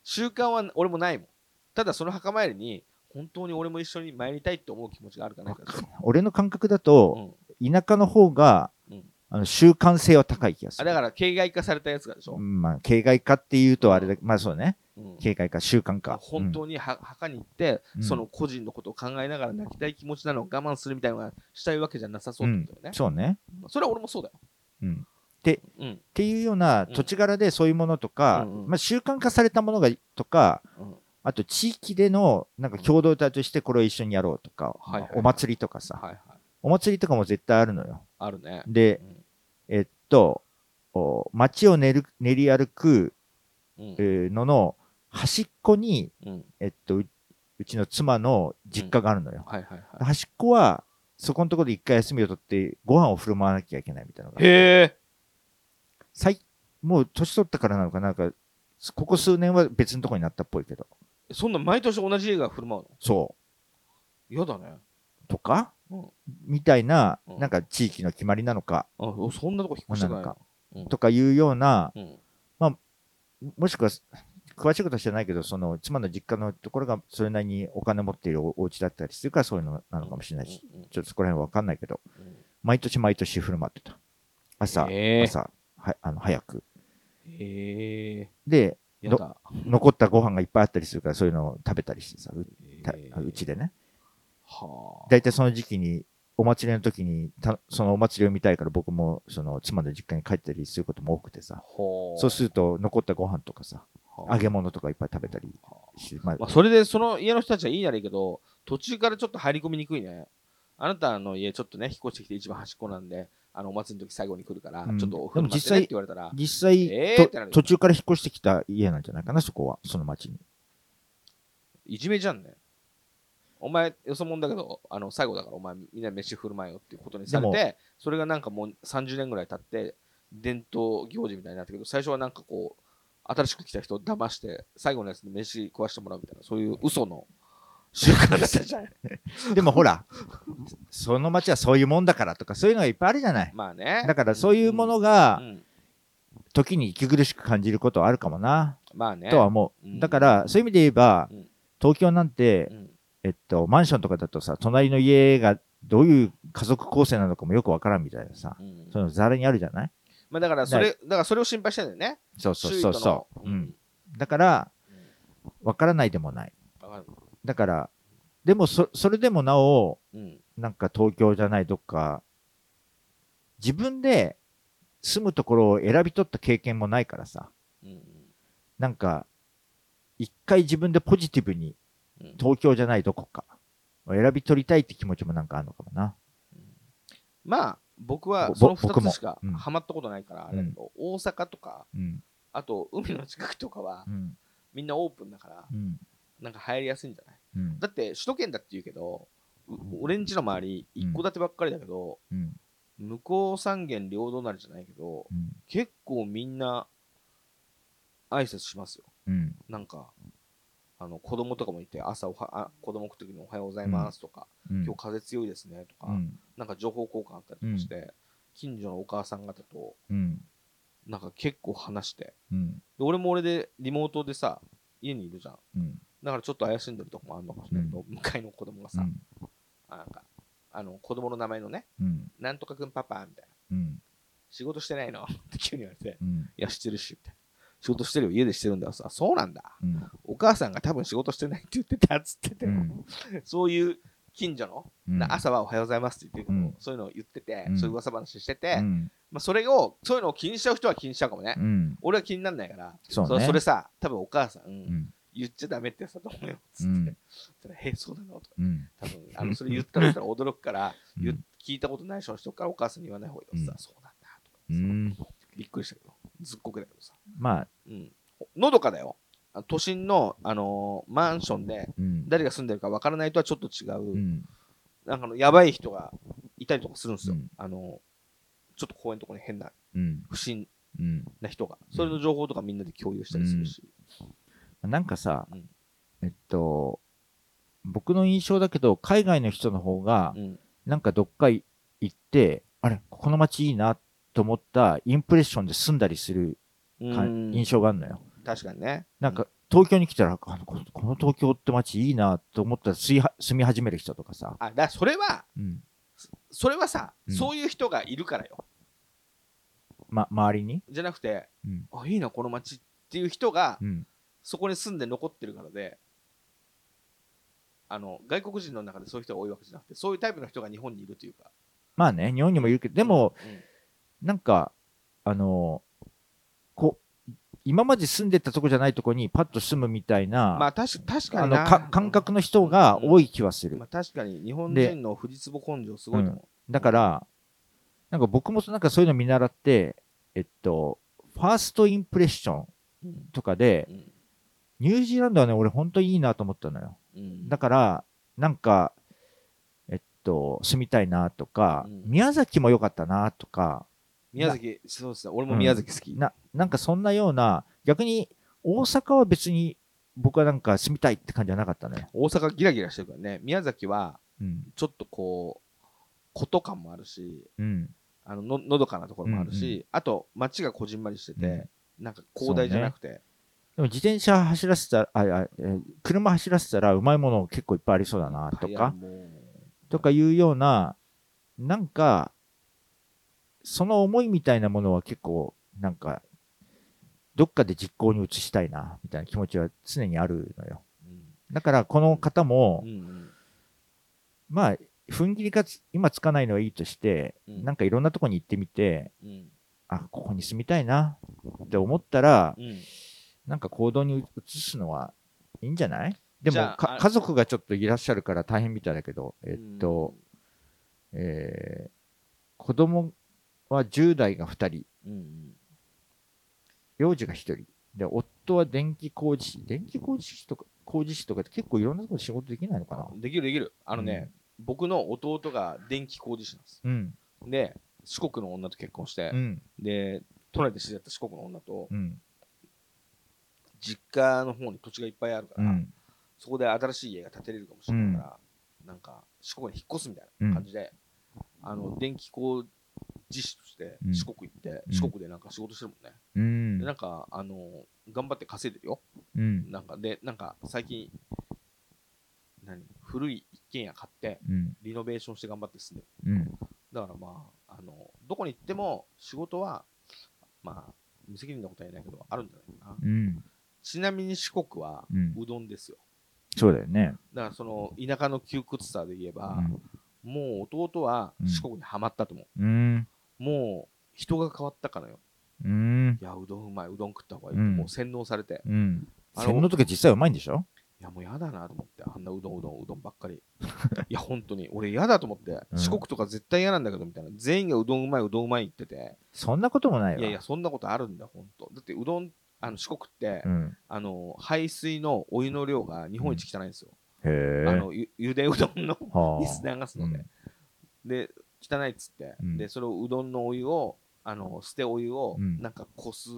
習慣は俺もないもん。ただその墓参りに本当に俺も一緒に参りたいって思う気持ちがあるかないか 俺の感覚だうと、ん。田舎の方が、うんあの習慣性は高い気がする。あだから形骸化されたやつがでしょ？う、んまあ、形骸化っていうとあれだ、まあそうね。うん形骸化、習慣化。本当には墓に行って、うんその個人のことを考えながら泣きたい気持ちなのを我慢するみたいなのがしたいわけじゃなさそうってことだよね。そうね。それは俺もそうだよ。うん。うん。っていうようなうん土地柄でそういうものとか、うんうんまあ、習慣化されたものがとか、うんあと地域でのなんか共同体としてこれを一緒にやろうとか、はいはいお祭りとかさ、はいはい。お祭りとかも絶対あるのよ。あるね。で、えっと、お街を練る練り歩く、のの端っこに、うん。えっと、ううちの妻の実家があるのよ。端っこは、そこのところで一回休みを取って、ご飯を振る舞わなきゃいけないみたいなのがい。へえ。最もう年取ったからなのかなんかここ数年は別のところになったっぽいけどそんな毎年同じ映画振る舞うの？そ嫌だね。うとか、うんみたいなうんなんか地域の決まりなのかあ、そんなとこ引っ越してないなんな。とかいうようなうん。もしくは詳しいことは知らないけどその妻の実家のところがそれなりにお金持っているおお家だったりするからそういうのなのかもしれないし、ちょっとそこら辺は分かんないけどうん毎年毎年振る舞ってた朝、へー朝はあの早くへえ。でやだ。残ったご飯がいっぱいあったりするからそういうのを食べたりしてさうたへーうちでねはあ。大体その時期に、お祭りの時にた、そのお祭りを見たいから僕もその妻の実家に帰ったりすることも多くてさ、ほそうすると残ったご飯とかさ、はあ。揚げ物とかいっぱい食べたりし、まあまあ、それでその家の人たちはいいならいいけど、途中からちょっと入り込みにくいね。あなたの家ちょっとね、引っ越してきて一番端っこなんで、あのお祭りの時最後に来るから、うん。ちょっとお風呂待ってねって言われたら、実際、えー途中から引っ越してきた家なんじゃないかな、そこは、その町に。いじめじゃんね。お前、よそもんだけど、あの最後だからお前みんな飯振る舞えよっていうことにされでて、それがなんかもう30年ぐらい経って、伝統行事みたいになったけど、最初はなんかこう、新しく来た人を騙して、最後のやつで飯食わしてもらうみたいな、そういう嘘の習慣だったじゃん。でもほら、その町はそういうもんだからとか、そういうのがいっぱいあるじゃない。まあね。だからそういうものうが、ん時に息苦しく感じることはあるかもな、まあね。とは思う。だから、そういう意味で言えばうん、東京なんてう、んえっと、マンションとかだとさ、隣の家がどういう家族構成なのかもよくわからんみたいなさ、うんそういうのざらにあるじゃない？まあだからそれ、だからそれを心配してんだよね。そうそうそうそう。うん。だから、わからないでもない。だから、でもそ、それでもなお、うん。なんか東京じゃないどっか、自分で住むところを選び取った経験もないからさ、うんなんか、一回自分でポジティブにうん東京じゃないどこかを選び取りたいって気持ちもなんかあるのかもな。まあ、僕はぼその2僕もつしかうんハマったことないから、あれだけど、大阪とか、うん。あと海の近くとかはう、ん。みんなオープンだから、うん。なんか入りやすいんじゃない？うん。だって首都圏だって言うけど、う俺んちの周り、一戸建てばっかりだけど、うん。向こう三軒両隣じゃないけど、うん。結構みんな挨拶しますよ。うん。なんか、あの子供とかもいて、朝おはあ子供来るときにおはようございますとか、うん。今日風強いですねとか、うん。なんか情報交換あったりとかして、近所のお母さん方とうん。なんか結構話して、うん。で俺も俺でリモートでさ、家にいるじゃん。うん。だからちょっと怪しんでるとこもあるのかもしれないけど、向かいの子供がさ、あなんか、あの子供の名前のね、うん。なんとかくんパパみたいな、うん。仕事してないの？って急に言われて、うん。いや、してるし、みたいな。仕事してるよ、家でしてるんだよ。さ、そうなんだ。うん。お母さんが多分仕事してないって言ってたっつってて、うんそういう近所の、うん。な朝はおはようございますって言ってるそういうのを言ってて、うんそういう噂話してて、うん。まあ、それを、そういうのを気にしちゃう人は気にしちゃうかもね。うん。俺は気にならないから、そうねそれさ、多分お母さん、うん。言っちゃダメってやつだと思うよ。つって。うんそれへそうなのとか。うん。多分あのそれ言ったらしたら驚くから、聞いたことない人からお母さんに言わない方がいいよ。さうんそうなんだとか、うん。びっくりしたけど、ずっこけだけどさ。まあ、うん。のどかだよ。あ都心の、あのーマンションでうん。誰が住んでるかわからないとはちょっと違う、うん。なんかあのやばい人がいたりとかするんですよ。うんあのーちょっと公園のとこに変なうん。不審うん。な人が。それの情報とかみんなで共有したりするし。なんかさうん、えっと、僕の印象だけど、海外の人の方がう、ん。なんかどっか行って、あれ、この街いいなと思ったインプレッションで住んだりする印象があるのよ。確かにね。なんか、東京に来たらあのここの東京って街いいなと思ったら住み始める人とかさ、あだそれはうん。それはさ、うん。そういう人がいるからよ。ま、周りに、じゃなくてうん。あいいなこの街っていう人がうん。そこに住んで残ってるからであの外国人の中でそういう人が多いわけじゃなくてそういうタイプの人が日本にいるというか。まあね日本にもいるけどでも、うんなんかあのこう今まで住んでたとこじゃないとこにパッと住むみたいな、まあ確か確かあのに感覚の人が多い気はする。まあ、確かに日本で人の藤壺根性すごいと思だからなんか僕もなんかそういうの見習ってえっとファーストインプレッションう、うん。とかでうん。ニュージーランドはね俺本当にいいなと思ったのよ。うん。だからなんかえっと住みたいなとか、うん。宮崎も良かったなとか宮崎そうですね。俺も宮崎好き、ななんかそんなような逆に大阪は別に僕はなんか住みたいって感じはなかったね。大阪ギラギラしてるからね。宮崎はうん。ちょっとこう古感もあるしうん。あのののどかなところもあるし、うんうあと街がこじんまりしてて、うん。なんか広大じゃなくて、でも自転車走らせたら、ああえー車走らせたらうまいもの結構いっぱいありそうだなといやか、もう。とかいうような、なんか、その思いみたいなものは結構、なんか、どっかで実行に移したいな、みたいな気持ちは常にあるのよ。だからこの方もうん、うん。まあ、踏ん切りがつ今つかないのはいいとして、うん。なんかいろんなとこに行ってみて、うん。あ、ここに住みたいなって思ったら、うん。なんか行動に移すのはいいんじゃない？でも家族がちょっといらっしゃるから大変みたいだけど、えっと、えー子供は10代が2人、うんうん幼児が1人。で、夫は電気工事士。電気工事士とか、工事士とかって結構いろんなところで仕事できないのかなできるできるあのね、僕の弟が電気工事士なんですうん。で四国の女と結婚してう、ん。で都内で知り合った四国の女とうん。実家の方に土地がいっぱいあるから、うん。そこで新しい家が建てれるかもしれないから、なんか四国に引っ越すみたいな感じで、あの電気工事士としてうん四国行って、うん四国でなんか仕事してるもんね、うんでなんかあの頑張って稼いでるようん。なんかでなんか最近何？古い一軒家買ってうん。リノベーションして頑張って住んでるうん。だからまああのどこに行っても仕事はまあ無責任なことは言えないけどあるんじゃないかなうん。ちなみに四国はうどんですよそうだよね。だからその田舎の窮屈さで言えば、うん。もう弟はうん四国にはまったと思うん。う、もう人が変わったからよ。うん。いやうどんうまいうどん食った方がいい、うん。もう洗脳されて。うん。あの洗脳とか実際うまいんでしょ？いやもう嫌だなと思ってあんなうどんうどんうどんばっかり。いや本当に。俺嫌だと思って、うん。四国とか絶対嫌なんだけどみたいな。全員がうどんうまいうどんうまい言ってて。そんなこともないわ。いやいやそんなことあるんだ本当。だってうどんあの四国って、うん。あの排水のお湯の量が日本一汚いんですよ、へえ。あのゆゆでうどんのはあ。水流すので、で汚いっつって、うん。でそれをうどんのお湯をあの捨てお湯をうん。なんかこす、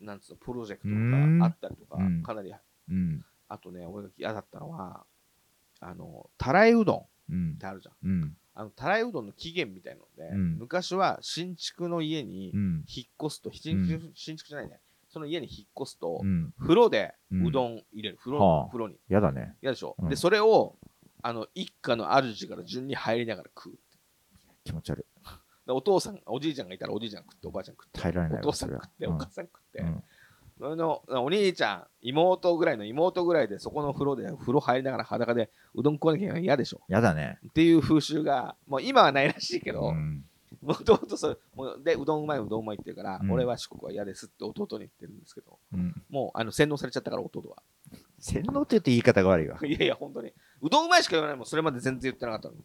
なんつうのプロジェクトうん。があったりとか、うん。かなりうん。あとね俺が嫌だったのはあのたらいうどんうん。っ。てあるじゃん。うん。あのたらいうどんの起源みたいなので、うん。昔は新築の家にうん。引っ越すと新築,、新築じゃないね。その家に引っ越すと、うん。風呂でうん。うどん入れる。風呂,、はあ。風呂に。やだね。嫌でしょ、うん。でそれをあの一家の主から順に入りながら食う気持ち悪い。でお父さんおじいちゃんがいたらおじいちゃん食っておばあちゃん食って耐えられないわお父さん食って、うんお母さん食って、うん。のお兄ちゃん妹ぐらいの妹ぐらいでそこの風呂で風呂入りながら裸でうどん食わなきゃ嫌でしょやだね。っていう風習がもう今はないらしいけうどん。もともとそうもうでうどんうまいうどんうまいって言うから、うん俺は四国は嫌ですって弟に言ってるんですけどうん。もうあの洗脳されちゃったから弟は洗脳って言って言い方が悪いわ。いやいや本当にうどんうまいしか言わないもんそれまで全然言ってなかったのに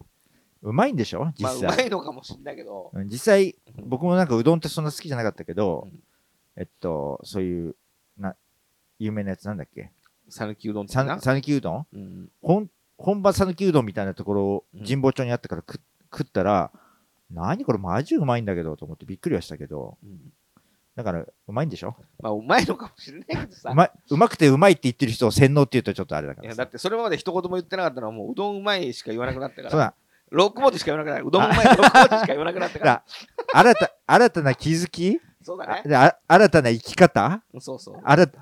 うまいんでしょ？実まあうま際。いのかもしれないけど、うん実際、僕もなんかうどんってそんな好きじゃなかったけどうん、えっと、そういう、な、有名なやつなんだっけ？讃岐うどんってさな、讃岐うどん？うん、本本場讃岐うどんみたいなところをうん。神保町にあったから食食ったら、何これマジうまいんだけどと思ってびっくりはしたけど、うん。だからうまいんでしょ？まあうまいのかもしれないけどさ。うまいうまくてうまいって言ってる人を洗脳って言うとちょっとあれだかいやだってそれまで一言も言ってなかったのはもううどんうまいしか言わなくなったから。そうだ6文字しか言わなくなったうどんうまい6文字しか言わなくなったかだら新た新たな気づき？そうだね。新たな生き方？そうそう。新た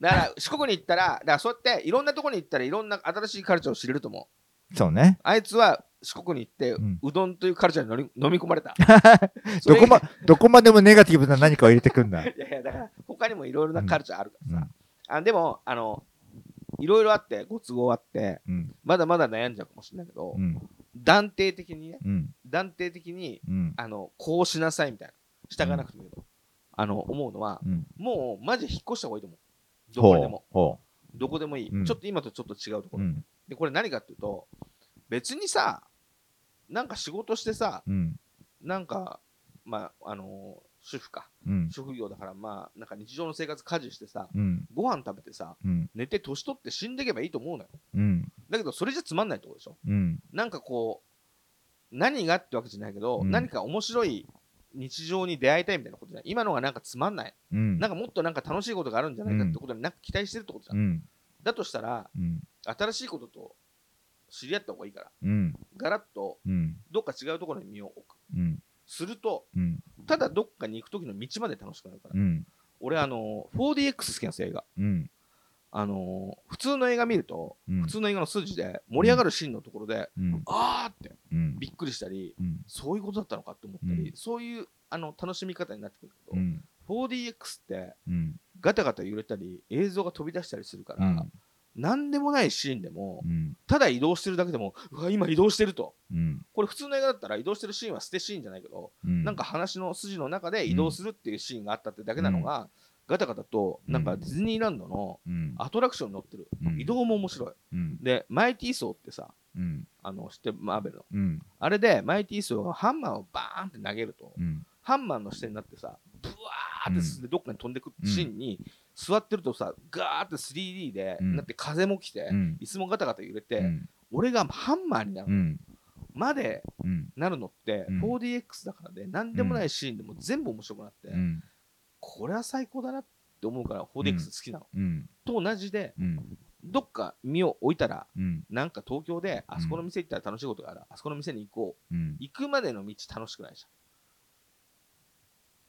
だから四国に行ったらだからそうやっていろんなところに行ったらいろんな新しいカルチャーを知れると思う。そうね。あいつは四国に行って、うん。うどんというカルチャーに飲み込まれた。どこまどこまでもネガティブな何かを入れてくんだ。いやいやだから他にもいろいろなカルチャーあるからさ、うん。あでもあのいろいろあってご都合あってうん。まだまだ悩んじゃうかもしれないけど、うん。断定的にねうん。断定的にうん。あのこうしなさいみたいな従わなくてもいいけど、あの思うのはうん。もうマジで引っ越した方がいいと思うどこにでもほどこでもいい、うんちょっと今とちょっと違うところ、ん。でこれ何かっていうと別にさなんか仕事してさうん。なんかまああの主婦かうん。職業だからまあなんか日常の生活家事してさうん。ご飯食べてさうん。寝て年取って死んでいけばいいと思うのようん。だけどそれじゃつまんないってことでしょ？うん。なんかこう何がってわけじゃないけど、うん何か面白い日常に出会いたいみたいなことじゃない？今のがなんかつまんない、うん。なんかもっとなんか楽しいことがあるんじゃないかってことになんか期待してるってことじゃん、うん。だとしたらうん。新しいことと知り合った方がいいからうん。ガラッとうん。どっか違うところに身を置くうん。するとうん。ただどっかに行く時の道まで楽しくなるから、うん。俺あの 4DX 好きなんですよ映画うん。あの普通の映画見ると、うん普通の映画の数字で盛り上がるシーンのところで、うん。あーってうん。びっくりしたりうん。そういうことだったのかって思ったり、うんそういうあの楽しみ方になってくるけど、うん。4DX ってうん。ガタガタ揺れたり映像が飛び出したりするから、うん。何でもないシーンでも、うん。ただ移動してるだけでもうわ今移動してるとうん。これ普通の映画だったら移動してるシーンは捨てシーンじゃないけど、うん。なんか話の筋の中で移動するっていうシーンがあったってだけなのが、ガタガタとなんかディズニーランドのうん。アトラクションに乗ってる、うん移動も面白いうん。でマイティーソーってさうん。あの知ってるマーベルのうん。あれでマイティーソーがハンマーをバーンって投げると、うん。ハンマーの視点になってさブワーって進んでどっかに飛んでくシーンに座ってるとさガーって 3D でうんなって風も来て、うん。椅子もガタガタ揺れて、うん。俺がハンマーになる、うん。までうん。なるのって、うん 4DX だからで何でもないシーンでも全部面白くなって、うん。これは最高だなって思うから 4DX 好きなの、うん。と同じでうん。どっか身を置いたらうん。なんか東京であそこの店行ったら楽しいことがある、あそこの店に行こううん。行くまでの道楽しくないじゃん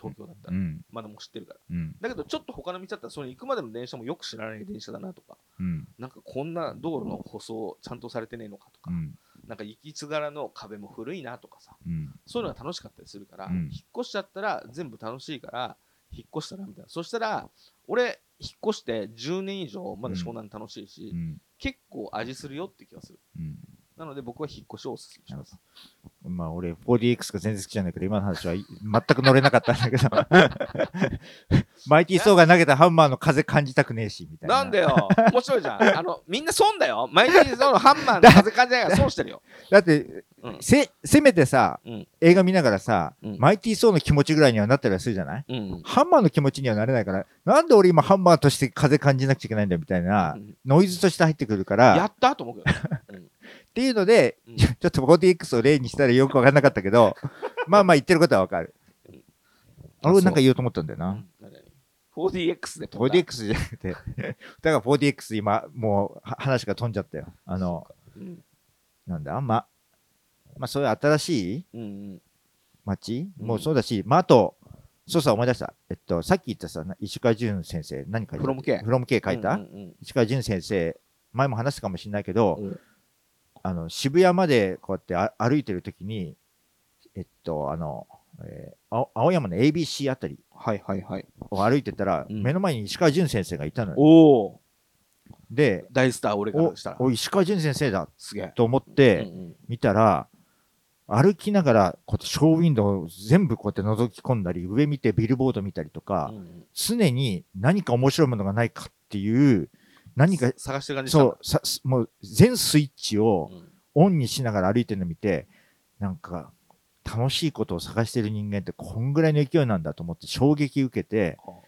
東京だったら、うん。まだもう知ってるからうん。だけどちょっと他の道だったらその行くまでの電車もよく知らない電車だなとかうん。なんかこんな道路の舗装ちゃんとされてねえのかとか、うん。なんか雪津柄の壁も古いなとかさうん。そういうのが楽しかったりするから、うん引っ越しちゃったら全部楽しいから引っ越したらみたいなそしたら俺引っ越して10年以上まだ湘南楽しいし、うん。結構味するよって気がするうん。なので僕は引っ越しをおすすめしますまあ俺 4DX が全然好きじゃないけど、今の話はい全く乗れなかったんだけど。マイティー・ソーが投げたハンマーの風感じたくねえし、みたいな。なんでよ。面白いじゃん。あのみんな損だよ。マイティーゾーンのハンマーの風感じないから損してるよ。だって、うん。せ、せめてさ、うん。映画見ながらさ、うん。マイティー・ソーの気持ちぐらいにはなったりはするじゃない？うん。ハンマーの気持ちにはなれないから、なんで俺今ハンマーとして風感じなくちゃいけないんだみたいな、うん。ノイズとして入ってくるから、やったと思うけどね、うんっていうので、うん。ちょっと 4DX を例にしたらよくわかんなかったけど、まあまあ言ってることはわかる。うん。俺なんか言おうと思ったんだよな。うん何？々 4DX で飛んだ 4DX じゃなくて、だから 4DX 今、もうは話が飛んじゃったよ。あの、うん。なんだ、ま、まあそういう新しいうんうん。街、うん。もうそうだし、まああと、そうそう思い出した。えっと、さっき言ったさ、な石川淳先生、何書いた？フロム K フロム K 書いた、うんうん石川淳先生、前も話したかもしれないけど、うんあの、渋谷までこうやってあ歩いてるときに、えっと、あの、えー青青山の ABC あたりはいはいはい。を歩いてたら、うん。目の前に石川淳先生がいたのよ。おおで、大スター俺かおらしたら。お石川淳先生だすげえ。と思っうんてうん。見たら、歩きながら、こうやってショーウィンドウを全部こうやって覗き込んだり、上見てビルボード見たりとか、うんうん。常に何か面白いものがないかっていう、何か、探してる感じそう、さすもう全スイッチをうん。オンにしながら歩いてるの見て、なんか、楽しいことを探してる人間ってこんぐらいの勢いなんだと思って衝撃受けて、は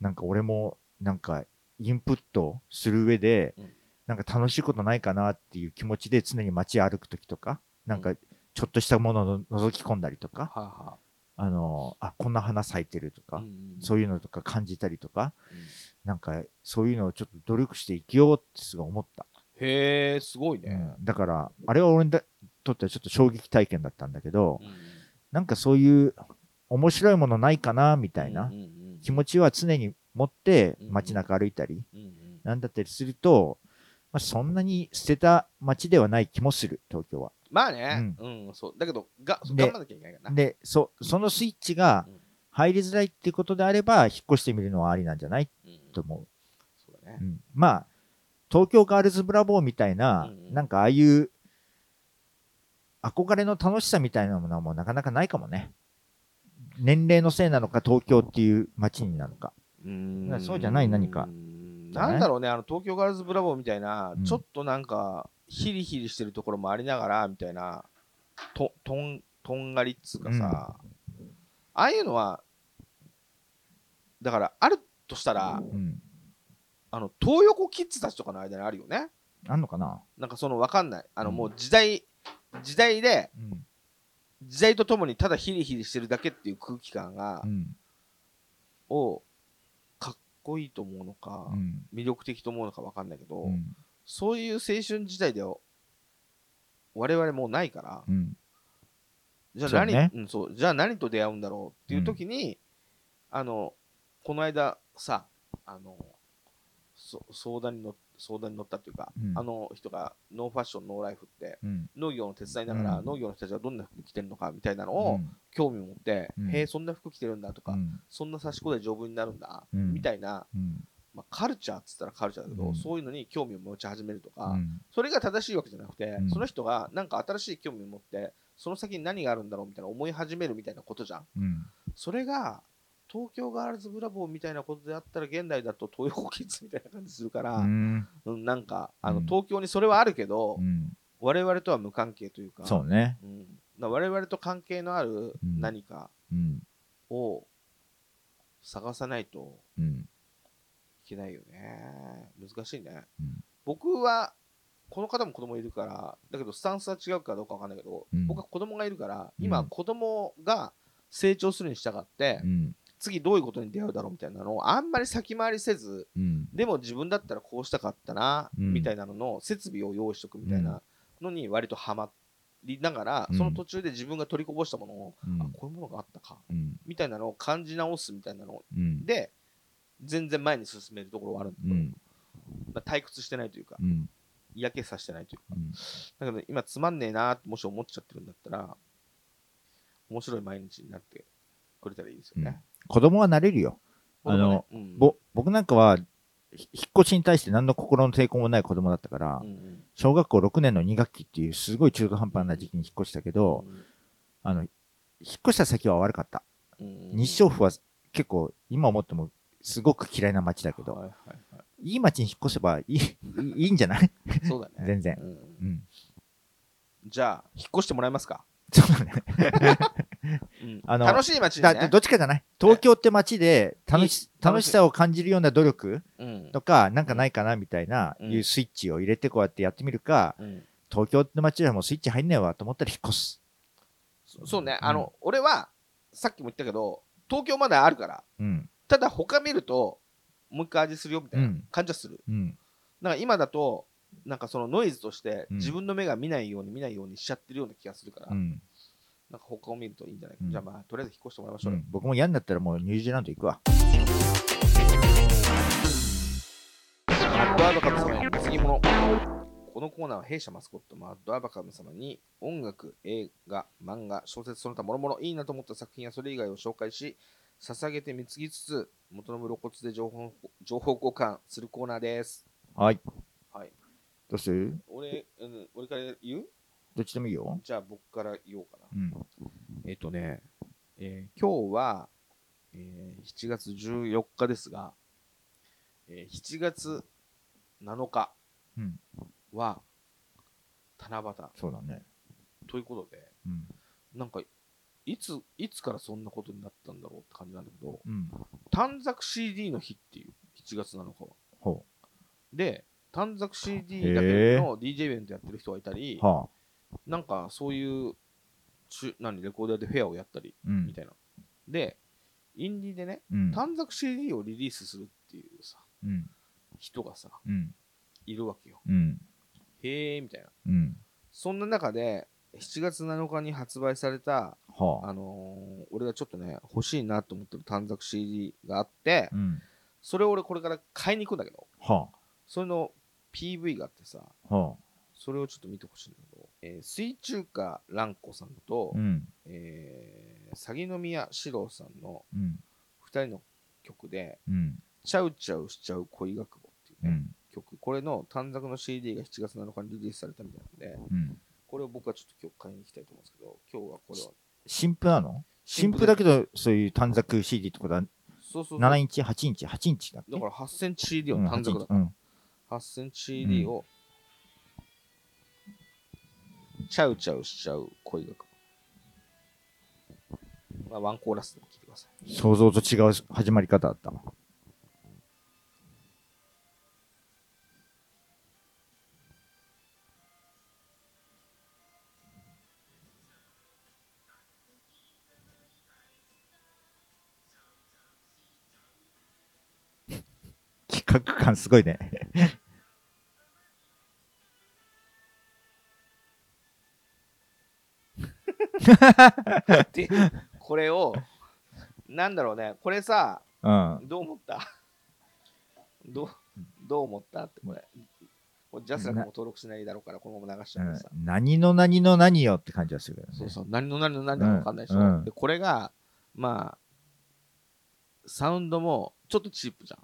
なんか俺も、なんか、インプットする上でうん、なんか楽しいことないかなっていう気持ちで常に街歩くときとか、なんか、ちょっとしたものを覗き込んだりとか、あの、あ、こんな花咲いてるとか、そういうのとか感じたりとか、うんなんか、そういうのをちょっと努力して生きようってすごい思った。へえすごいね。うん、だから、あれは俺にとってはちょっと衝撃体験だったんだけど、うん。なんかそういう面白いものないかなみたいなうんうんうん気持ちは常に持ってうん街中歩いたりうんうん。なんだったりすると、まあ、そんなに捨てた街ではない気もする東京は。まあね、うん、そう。だけど、が、頑張んなきゃいけないからな。でそそのスイッチがうん入りづらいっていうことであれば引っ越してみるのはありなんじゃない？うん。と思う。そうだね。う。ん、まあ東京ガールズブラボーみたいな、うんうん。なんかああいう憧れの楽しさみたいなものはもうなかなかないかもね。年齢のせいなのか東京っていう街になのか。うん。かそうじゃない？何か。なんだろうね、あの東京ガールズブラボーみたいな、うん。ちょっとなんか、ヒリヒリしてるところもありながら、みたいな、ととんとんがりっつうかさ、ああいうのは、だから、あるとしたら、うん。あの東横キッズたちとかの間にあるよね。あんのかな？なんかその分かんない。あのうんもう時代、時代で、うん。時代とともにただヒリヒリしてるだけっていう空気感がう、ん。をかっこいいと思うのか、うん。魅力的と思うのか分かんないけど、うん。そういう青春時代では我々もうないから、うん。じゃあ何そうねうんそうじゃあ何と出会うんだろうっていう時に、あのこの間さあのそ相談に乗相談に乗ったっていうか、うんあの人がノーファッションノーライフってうん。農業の手伝いながら、うん農業の人たちがどんな服着てるのかみたいなのうをん興味を持って、うんへえそんな服着てるんだとか、うん。そんな差し子で丈夫になるんだ、うんみたいな、うん。まあ、カルチャーっつったらカルチャーだけど、うんそういうのに興味を持ち始めるとか、うん。それが正しいわけじゃなくて、うんその人がなんか新しい興味を持ってその先に何があるんだろうみたいな思い始めるみたいなことじゃんうん。それが東京ガールズブラボーみたいなことであったら現代だと東横キッズみたいな感じするから、ううんん。なんかあのうん東京にそれはあるけど、うん。我々とは無関係というかそうね。うん、我々と関係のあるうん何かうん。を探さないとうん。いけないよね難しいね、うん僕はこの方も子供いるからだけどスタンスは違うかどうかわかんないけど、うん僕は子供がいるからうん今子供が成長するに従って、うん。次どういうことに出会うだろうみたいなのをあんまり先回りせずうん。でも自分だったらこうしたかったな、うんみたいなのの設備を用意しとくみたいなのに割とハマりながら、うんその途中で自分が取りこぼしたものを、うんあこういうものがあったかうん。みたいなのを感じ直すみたいなのうん。で全然前に進めるところはあるんだけど、うん。まあ退屈してないというかうん。嫌気させてないというかうん。だけど今つまんねえなってもし思っちゃってるんだったら面白い毎日になってくれたらいいですよね。子供はなれるよ。あの、うんぼ僕なんかは、ひ引っ越しに対して何の心の抵抗もない子供だったからうん、うん小学校6年の2学期っていうすごい中途半端な時期に引っ越したけど、あの、引っ越した先は悪かった。うんうん日照府は結構、今思ってもすごく嫌いな街だけど、はいはいはいいい街に引っ越せばいい、いいんじゃない？そうだね。全然うんうん。じゃあ、引っ越してもらえますか、そうだね。うんあの楽しい街にだね。どっちかじゃない東京って街で楽し楽しさを感じるような努力うんとか、なんかないかなみたいな、うんいうスイッチを入れてこうやってやってみるか、うん東京って街ではもうスイッチ入んねえわと思ったら引っ越す。そそうね、うんあの、俺は、さっきも言ったけど、東京まだあるから、うん。ただ他見ると、もう一回味するよみたいなうん感じはする。うん。なんか今だと、なんかそのノイズとしてうん自分の目が見ないように見ないようにしちゃってるような気がするから、うん。なんか他を見るといいんじゃないか。うんじゃあまあ、とりあえず引っ越してもらいましょうよ。うん僕も嫌になったらもうニュージーランド行くわ。マッドアバカム様への次物。このコーナーは弊社マスコットマッドアバカム様に音楽、映画、漫画、小説その他諸々いいなと思った作品やそれ以外を紹介し、捧げて貢ぎつつ、元の露骨で情報情報交換するコーナーです。はい。はい。どうする？俺、うん、俺から言う？どっちでもいいよ。じゃあ僕から言おうかな。うん。えっ、とね、えー今日は、えー7月14日ですが、えー7月7日うん。は七夕そうだね。ということで、うん。なんか、いつ、いつからそんなことになったんだろうって感じなんだけど、うん。短冊 CD の日っていう、7月7日は。ほで、短冊 CD だけの DJ イベントやってる人がいたりう。、はあ。なんかそういう、ちゅ何、レコーダーでフェアをやったり、うんみ。たいな。で、インディーでね、うん。短冊 CD をリリースするっていうさ、うん。人がさ、うん。いるわけよ。うん。へーみたいな。うん。そんな中で、7月7日に発売された、はあ。あのー俺がちょっとね、欲しいなと思ってる短冊 CD があって、うん。それを俺これから買いに行くんだけどはそれの PV があってさあはあそれをちょっと見てほしいんだけど、えー水中華蘭子さんと、うん。えー、鷺宮四郎さんのうん。2人の曲でうん「ちゃうちゃうしちゃう恋学部」っていうね、うん。曲。これの短冊の CD が7月7日にリリースされたみたいなんでうん。これを僕はちょっと今日買いに行きたいと思うんですけど今日はこれは。新譜なの？新譜だけどそういう短冊 CD ってことはそうそうそう。7インチ8インチ8インチだだから8センチ CD をうん短冊だ8インチうん8センチ CD を、ちゃうちゃうしちゃう恋学部。まあ、ワンコーラスでも聞いてください。想像と違う始まり方だったわ 企画感すごいね。で、これを、なんだろうね、これさ、うん。どう思った？どう、どう思ったってこれ？これジャスラックも登録しないだろうから、このまま流しちゃうからさ。何の何の何よって感じがするけどね。そうそう、何の何の何だか分かんないでしょ？うんうんで、これが、まあ、サウンドもちょっとチープじゃん。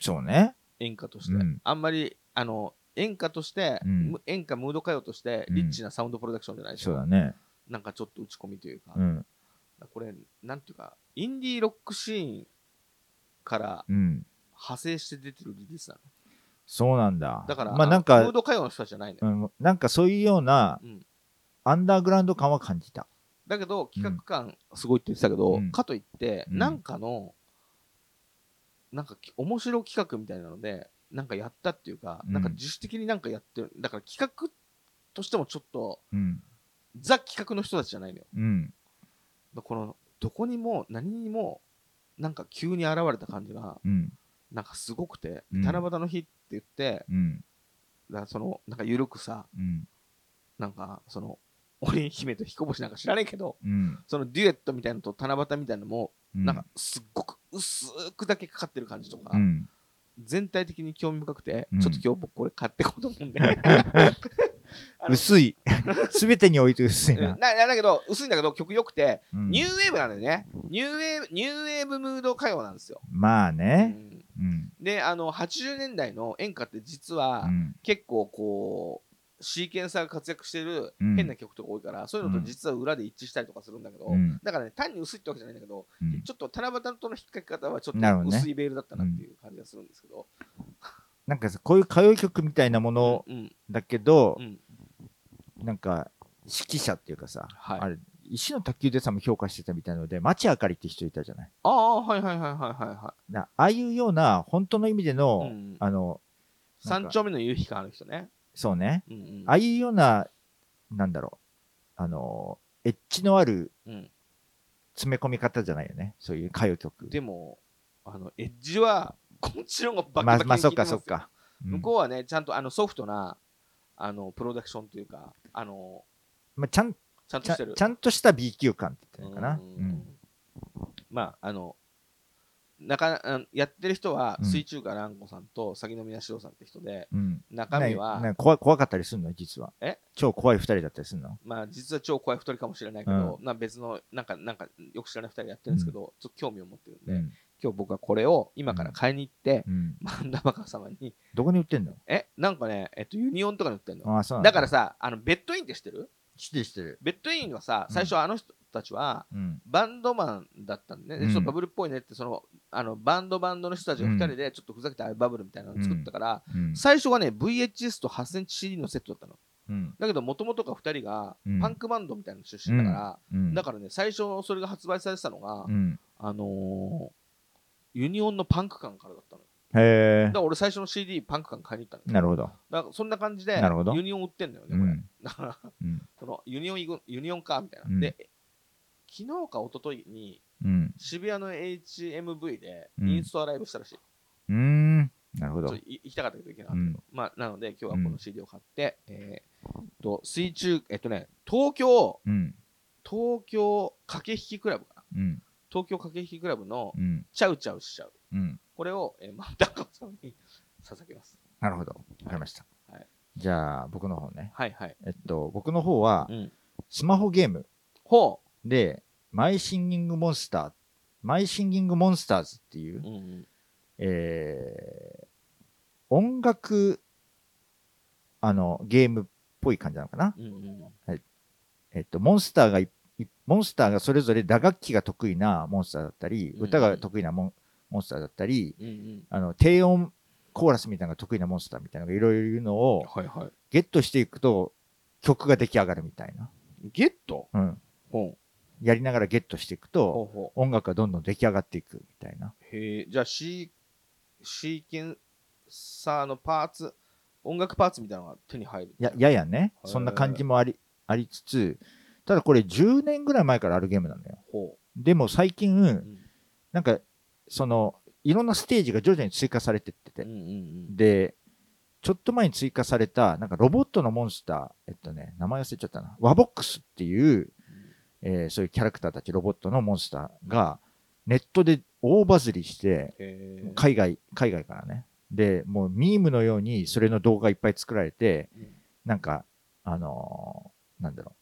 そうね。演歌として、うんあんまりあの演歌として、演歌ムード歌謡としてうんリッチなサウンドプロダクションじゃないでしょ、そうだね。なんかちょっと打ち込みというか、うん。これなんていうかインディーロックシーンからうん。派生して出てるリリースなのそうなんだ。だから、まあなんか、ド歌謡の人たちじゃないのよ、うん、なんかそういうようなうんアンダーグラウンド感は感じた。だけど企画感すごいって言ってたけど、うんかといって、うんなんかのなんかき面白企画みたいなのでなんかやったっていうか、うんなんか自主的になんかやってるだから企画としてもちょっとうん。ザ企画の人たちじゃないのようん。このどこにも何にもなんか急に現れた感じがうん。なんかすごくて、うん七夕の日って言ってうん。だそのなんか緩くさうん。なんかその織姫と彦星なんか知らないけどうん。そのデュエットみたいなのと七夕みたいなのも、うん。なんかすっごく薄くだけかかってる感じとか、うん。全体的に興味深くて、うんちょっと今日僕これ買ってこうと思うんで 薄い。すべてにおいて薄いうん。な。なだけど薄いんだけど曲良くて、うん。ニューウェーブなんだよね。ニューウェーブニューウェーブムード歌謡なんですよ、まあうね。ん。うん。であの80年代の演歌って実はうん。結構こうシーケンサーが活躍してるうん。変な曲とか多いから、そういうのと実は裏で一致したりとかするんだけど、うん。だからね単に薄いってわけじゃないんだけど、うん。ちょっと七夕との引っ掛け方はちょっと薄いベールだったなっていう感じがするんですけど、なんかさ、こういう歌謡曲みたいなものうん。だけどう、んなんか、指揮者っていうかさ、はい。あれ、石の卓球でさも評価してたみたいなので、町あかりって人いたじゃない？ああはいはいはいはいはいはなああいうような、本当の意味での、うんあの、三丁目の夕日感ある人ね、そうね、うんうん。ああいうような、なんだろう、あの、エッジのあるうん、詰め込み方じゃないよね、そういう歌謡曲。でもあのエッジはこっちの方がバキバまあ、キにまあ、そっ効いてますよかそっか。うん。向こうはねちゃんとあのソフトなあのプロダクションというかあのまあ、ちゃんちゃんとしてる。ちゃんとした B 級感って言ってるのかな。ううん。んまああのなかやってる人はうん。水中華蘭子さんと鷺宮四郎さんって人でうん。中身は、ねね怖い怖かったりするの？実は。え？超怖い二人だったりするの？まあ実は超怖い二人かもしれないけど、な別のなんかなんかよく知らない二人やってるんですけど、ちょっと興味を持ってるんで、うん今日僕はこれを今から買いに行って、うんマンダバカ様にどこに売ってんの？えなんかねえっとユニオンとかに売ってんのああ、そうだ。だからさあのベッドインって知ってる？知ってる知ってる。ベッドインはさうん最初あの人たちは、うん。バンドマンだったんで、ねうんちょっとバブルっぽいねってそのあのバンドバンドの人たちが2人でちょっとふざけたバブルみたいなのを作ったから、うん。最初はね VHS と 8cm CD のセットだったのうん。だけどもともとが2人がうんパンクバンドみたいなの出身だから、うん。だからね最初それが発売されてたのが、うん。あのーユニオンのパンク館からだったのへだから俺最初の CD パンク感買いに行ったのえ。なるほど。だからそんな感じでなるほどユニオン売ってんだよねこれ、うん。だからうん。そのユニオン行くユニオンかみたいな、うんで昨日か一昨日にうん。渋谷の HMV でうんインストアライブしたらしい、うーん。なるほどちょっと。い行きたかったけど行けなかったけど、うんまあなので今日はこの CD を買って、えーっと水中えっとね東京うん。東京駆け引きクラブかなうん。東京駆け引きクラブのうん。チャウチャウしちゃううん。ここれを、えー、また高尾さんに捧げます。なるほど。わかりました。はいじゃあ、僕の方ね。はいはい。えっと、僕の方はう、ん。スマホゲームほで、マイシンギングモンスター、マイシンギングモンスターズっていうう。う、んうん。えー音楽、あの、ゲームっぽい感じなのかな。うんうん。えっと、モンスターがい、いモンスターがそれぞれ打楽器が得意なモンスターだったり、うん歌が得意なモンモンスターだったり、うんうん。あの、低音コーラスみたいなのが得意なモンスターみたいなのがいろいろいるのをゲットしていくと曲が出来上がるみたいな。い。ゲット？うん。ほやりながらゲットしていくう。と音楽がどんどん出来上がっていくみたいな。う。へえ。じゃあ、シー、シーケンサーのパーツ、音楽パーツみたいなのが手に入る。や、ややね。そんな感じもあり、ありつつ、ただこれ10年ぐらい前からあるゲームなのよ。ほでも最近、う。うん。なんか、その、いろんなステージが徐々に追加されてっててうん、うんうん。で、ちょっと前に追加された、なんかロボットのモンスター、えっとね、名前忘れちゃったな。ワボックスっていう、えーそういうキャラクターたち、ロボットのモンスターが、ネットで大バズりして。海外、海外からね。で、もうミームのようにそれの動画いっぱい作られて、うんなんか、あのーなんだろう。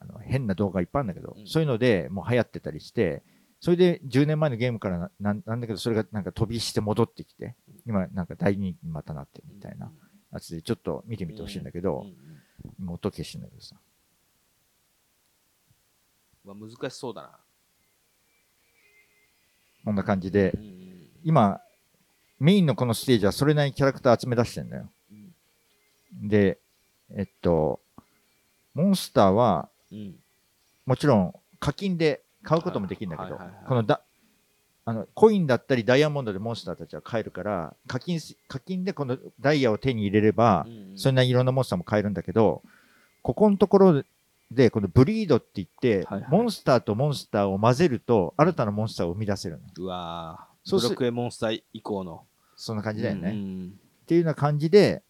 あの変な動画いっぱいあるんだけど、うんそういうのでもう流行ってたりして、それで10年前のゲームからななんなんだけど、それがなんか飛びして戻ってきて、今なんか大人気にまたなってるみたいなやつで、ちょっと見てみてほしいんだけど、今音消してんだけどさ。まあ、難しそうだな。こんな感じで今、メインのこのステージはそれなりにキャラクター集め出してんだよ。うんで、えっと、モンスターは、うん。もちろん課金で買うこともできるんだけどはいはいはいはい、このだ、あの、コインだったりダイヤモンドでモンスターたちは買えるから、課金し、課金でこのダイヤを手に入れれば、うんそんないろんなモンスターも買えるんだけど、ここのところで、このブリードって言って、はいはいモンスターとモンスターを混ぜると、新たなモンスターを生み出せるの。うわぁ。そうすブロックエモンスター以降の。そんな感じだよね。っうんていうような感じで、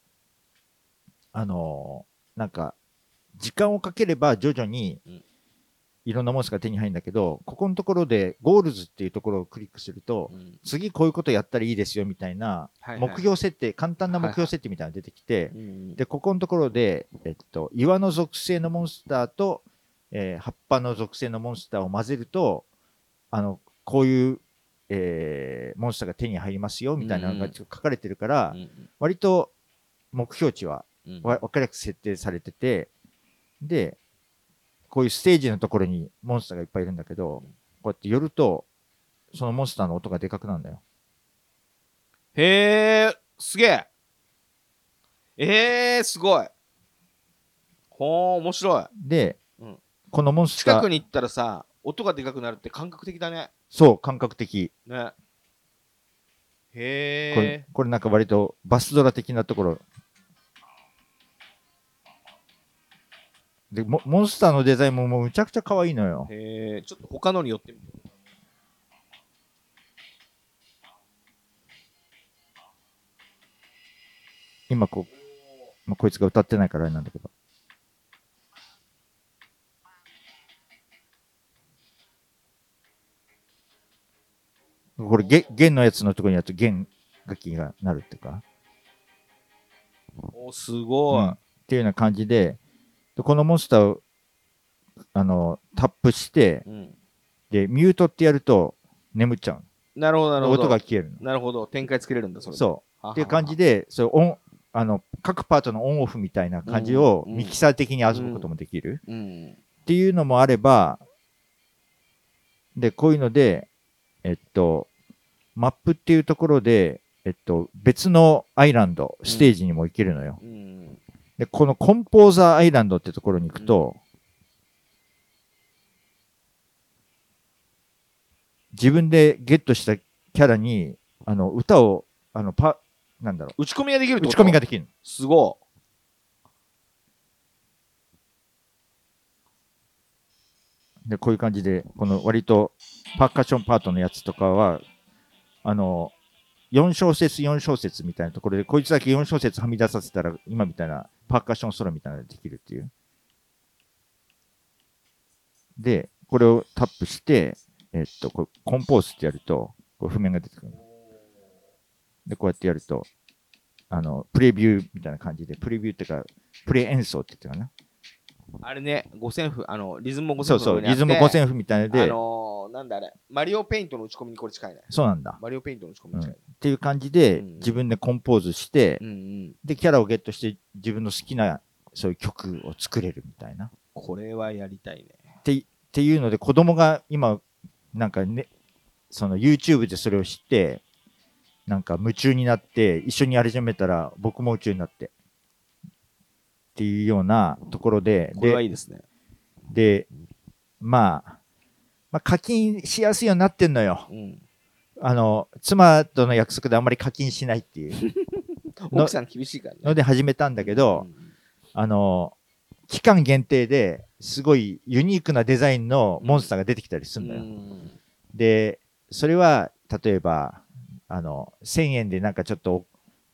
あのーなんか、時間をかければ徐々にうん、いろんなモンスターが手に入るんだけど、ここのところで、ゴールズっていうところをクリックすると、うん。次こういうことやったらいいですよみたいな、はいはい。目標設定、簡単な目標設定みたいなのが出てきて、うんで、ここのところで、えっと、岩の属性のモンスターと、えー葉っぱの属性のモンスターを混ぜると、あの、こういう、えーモンスターが手に入りますよみたいなのがうん書かれてるから、うん割と目標値は分かりやすく設定されてて、で、こういうステージのところにモンスターがいっぱいいるんだけど、こうやって寄ると、そのモンスターの音がでかくなるんだよ。へえ、すげえ。えー、すごい。ほー、面白い。で、うんこのモンスター、近くに行ったらさ、音がでかくなるって感覚的だね。そう、感覚的。ね。これへこれなんか割とバスドラ的なところ。でモモンスターのデザインももうむちゃくちゃ可愛いのよー。。へー、ちょっと他のに寄ってみて。今こう、まあ、こいつが歌ってないからあれなんだけど。これ弦、弦のやつのところにやると弦楽器がなるっていうか。おすごい。うんっていうような感じで、でこのモンスターを、あの、タップして、うんで、ミュートってやると眠っちゃうなるほど、なるの。ほど。音が消えるの。なるほど。展開作れるんだ、それで。そう。っていう感じで、そうオン、あの、各パートのオンオフみたいな感じをうんうんミキサー的に遊ぶこともできる。うん。っていうのもあれば、で、こういうので、えっと、マップっていうところで、えっと、別のアイランド、ステージにも行けるのよ。うん。で、このコンポーザーアイランドってところに行くと、自分でゲットしたキャラに、あの、歌を、あの、パ、なんだろ打ち込みができるっう、打ち込みができる。の。すごで、こういう感じで、この割とパーカッションパートのやつとかは、あの、4小節4小節みたいなところで、こいつだけ4小節はみ出させたら、今みたいなパーカッションソロみたいなのができるっていう。で、これをタップして、えっと、こコンポーズってやると、こう譜面が出てくる。で、こうやってやると、あの、プレビューみたいな感じで、プレビューっていうか、プレ演奏って言ってたかなあれね、五線譜、あの、リズム。五線譜そうそう、リズム五線譜みたいなので、あのー、なんだあれ、マリオペイントの打ち込みにこれ近いね。そうなんだ。マリオペイントの打ち込みに近い。っていう感じで、うん自分でコンポーズして、うんうん。で、キャラをゲットして、自分の好きな、そういう曲を作れるみたいな。これはやりたいね。ってっていうので、子供が今、なんかね、その YouTube でそれを知って、なんか夢中になって、一緒にやり始めたら、僕も夢中になって。っていうようなところで、これはいで、いですね。でまあ、まあ、課金しやすいようになってんのよ。うん。あの、妻との約束であんまり課金しないっていうの 奥さん厳しいからね。ので始めたんだけど、あの、期間限定ですごいユニークなデザインのモンスターが出てきたりすうんるのよ。うんで、それは、例えば、あの、1000円でなんかちょっと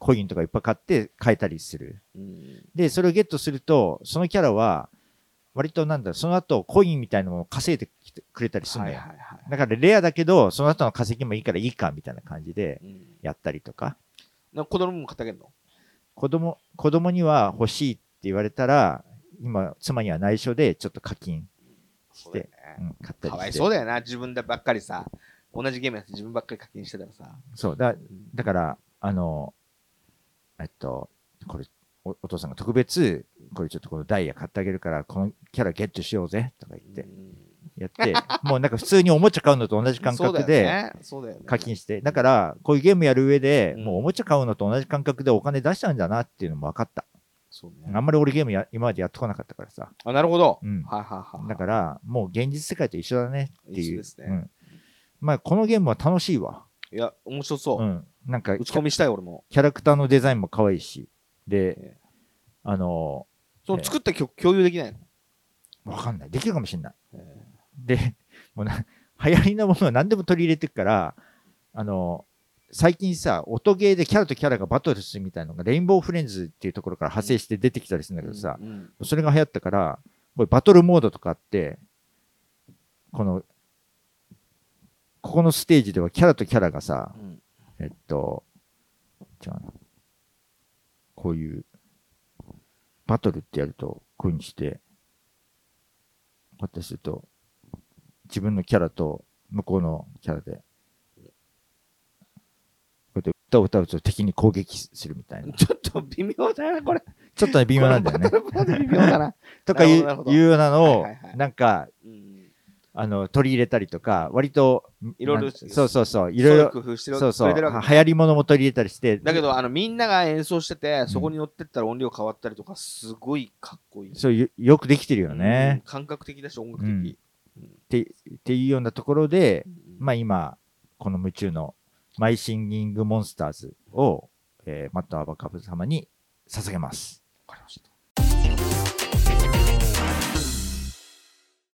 コインとかいっぱい買って買えたりする。うんで、それをゲットすると、そのキャラは、割となんだその後コインみたいなのを稼いでくれたりするのよ。はいはいはい。だからレアだけど、その後の稼ぎもいいからいいかみたいな感じでうんやったりとか。なんか子供も買ってあげるの？子供、子供には欲しいって言われたら、今、妻には内緒でちょっと課金して、ねうん、買ったりして。かわいそうだよな、自分でばっかりさ。同じゲームやって自分ばっかり課金してたらさ。そうだ、うんだから、あの、えっと、これお、お父さんが特別、これちょっとこのダイヤ買ってあげるから、このキャラゲットしようぜ、とか言って、やって、もうなんか普通におもちゃ買うのと同じ感覚で課金して、だから、こういうゲームやる上で、うんもうおもちゃ買うのと同じ感覚でお金出しちゃうんだなっていうのも分かった。そうねあんまり俺ゲームや今までやってこなかったからさ。あ、なるほど。うんはいはいはい。だから、もう現実世界と一緒だねっていう。一緒ですねうん。まあ、このゲームは楽しいわ。いや、面白そうう。ん。なんか、打ち込みしたい、俺も。キャラクターのデザインも可愛いし。で、ええあのその作った曲共有できないの？わかんない。できるかもしれない。えで、もうな、流行りのものは何でも取り入れてるから、あの最近さ、音ゲーでキャラとキャラがバトルするみたいなのが、レインボーフレンズっていうところから派生して出てきたりするんだけどさ、うんうんそれが流行ったから、これバトルモードとかあって、この、ここのステージではキャラとキャラがさ、うんえっと、違うな。こういう、バトルってやると、こういうにして、こうやってすると、自分のキャラと向こうのキャラで、こうやって歌を歌うと敵に攻撃するみたいな。ちょっと微妙だな、これ。ちょっとね微妙なんだよね。微妙だな。とかいうようなのをなんか、うんあの、取り入れたりとか、割と、いろいろそうそうそう、いろいろ、工夫してるそうそう、流行り物も取り入れたりして、だけど、あの、みんなが演奏してて、そこに乗ってったら音量変わったりとか、すごいかっこいい。そうよよくできてるようんね。感覚的だし、音楽うん的。ってっていうようなところで、うんまあ今、この夢中のマイシンギングモンスターズを、えーマットアバカブ様に捧げます。わかりました。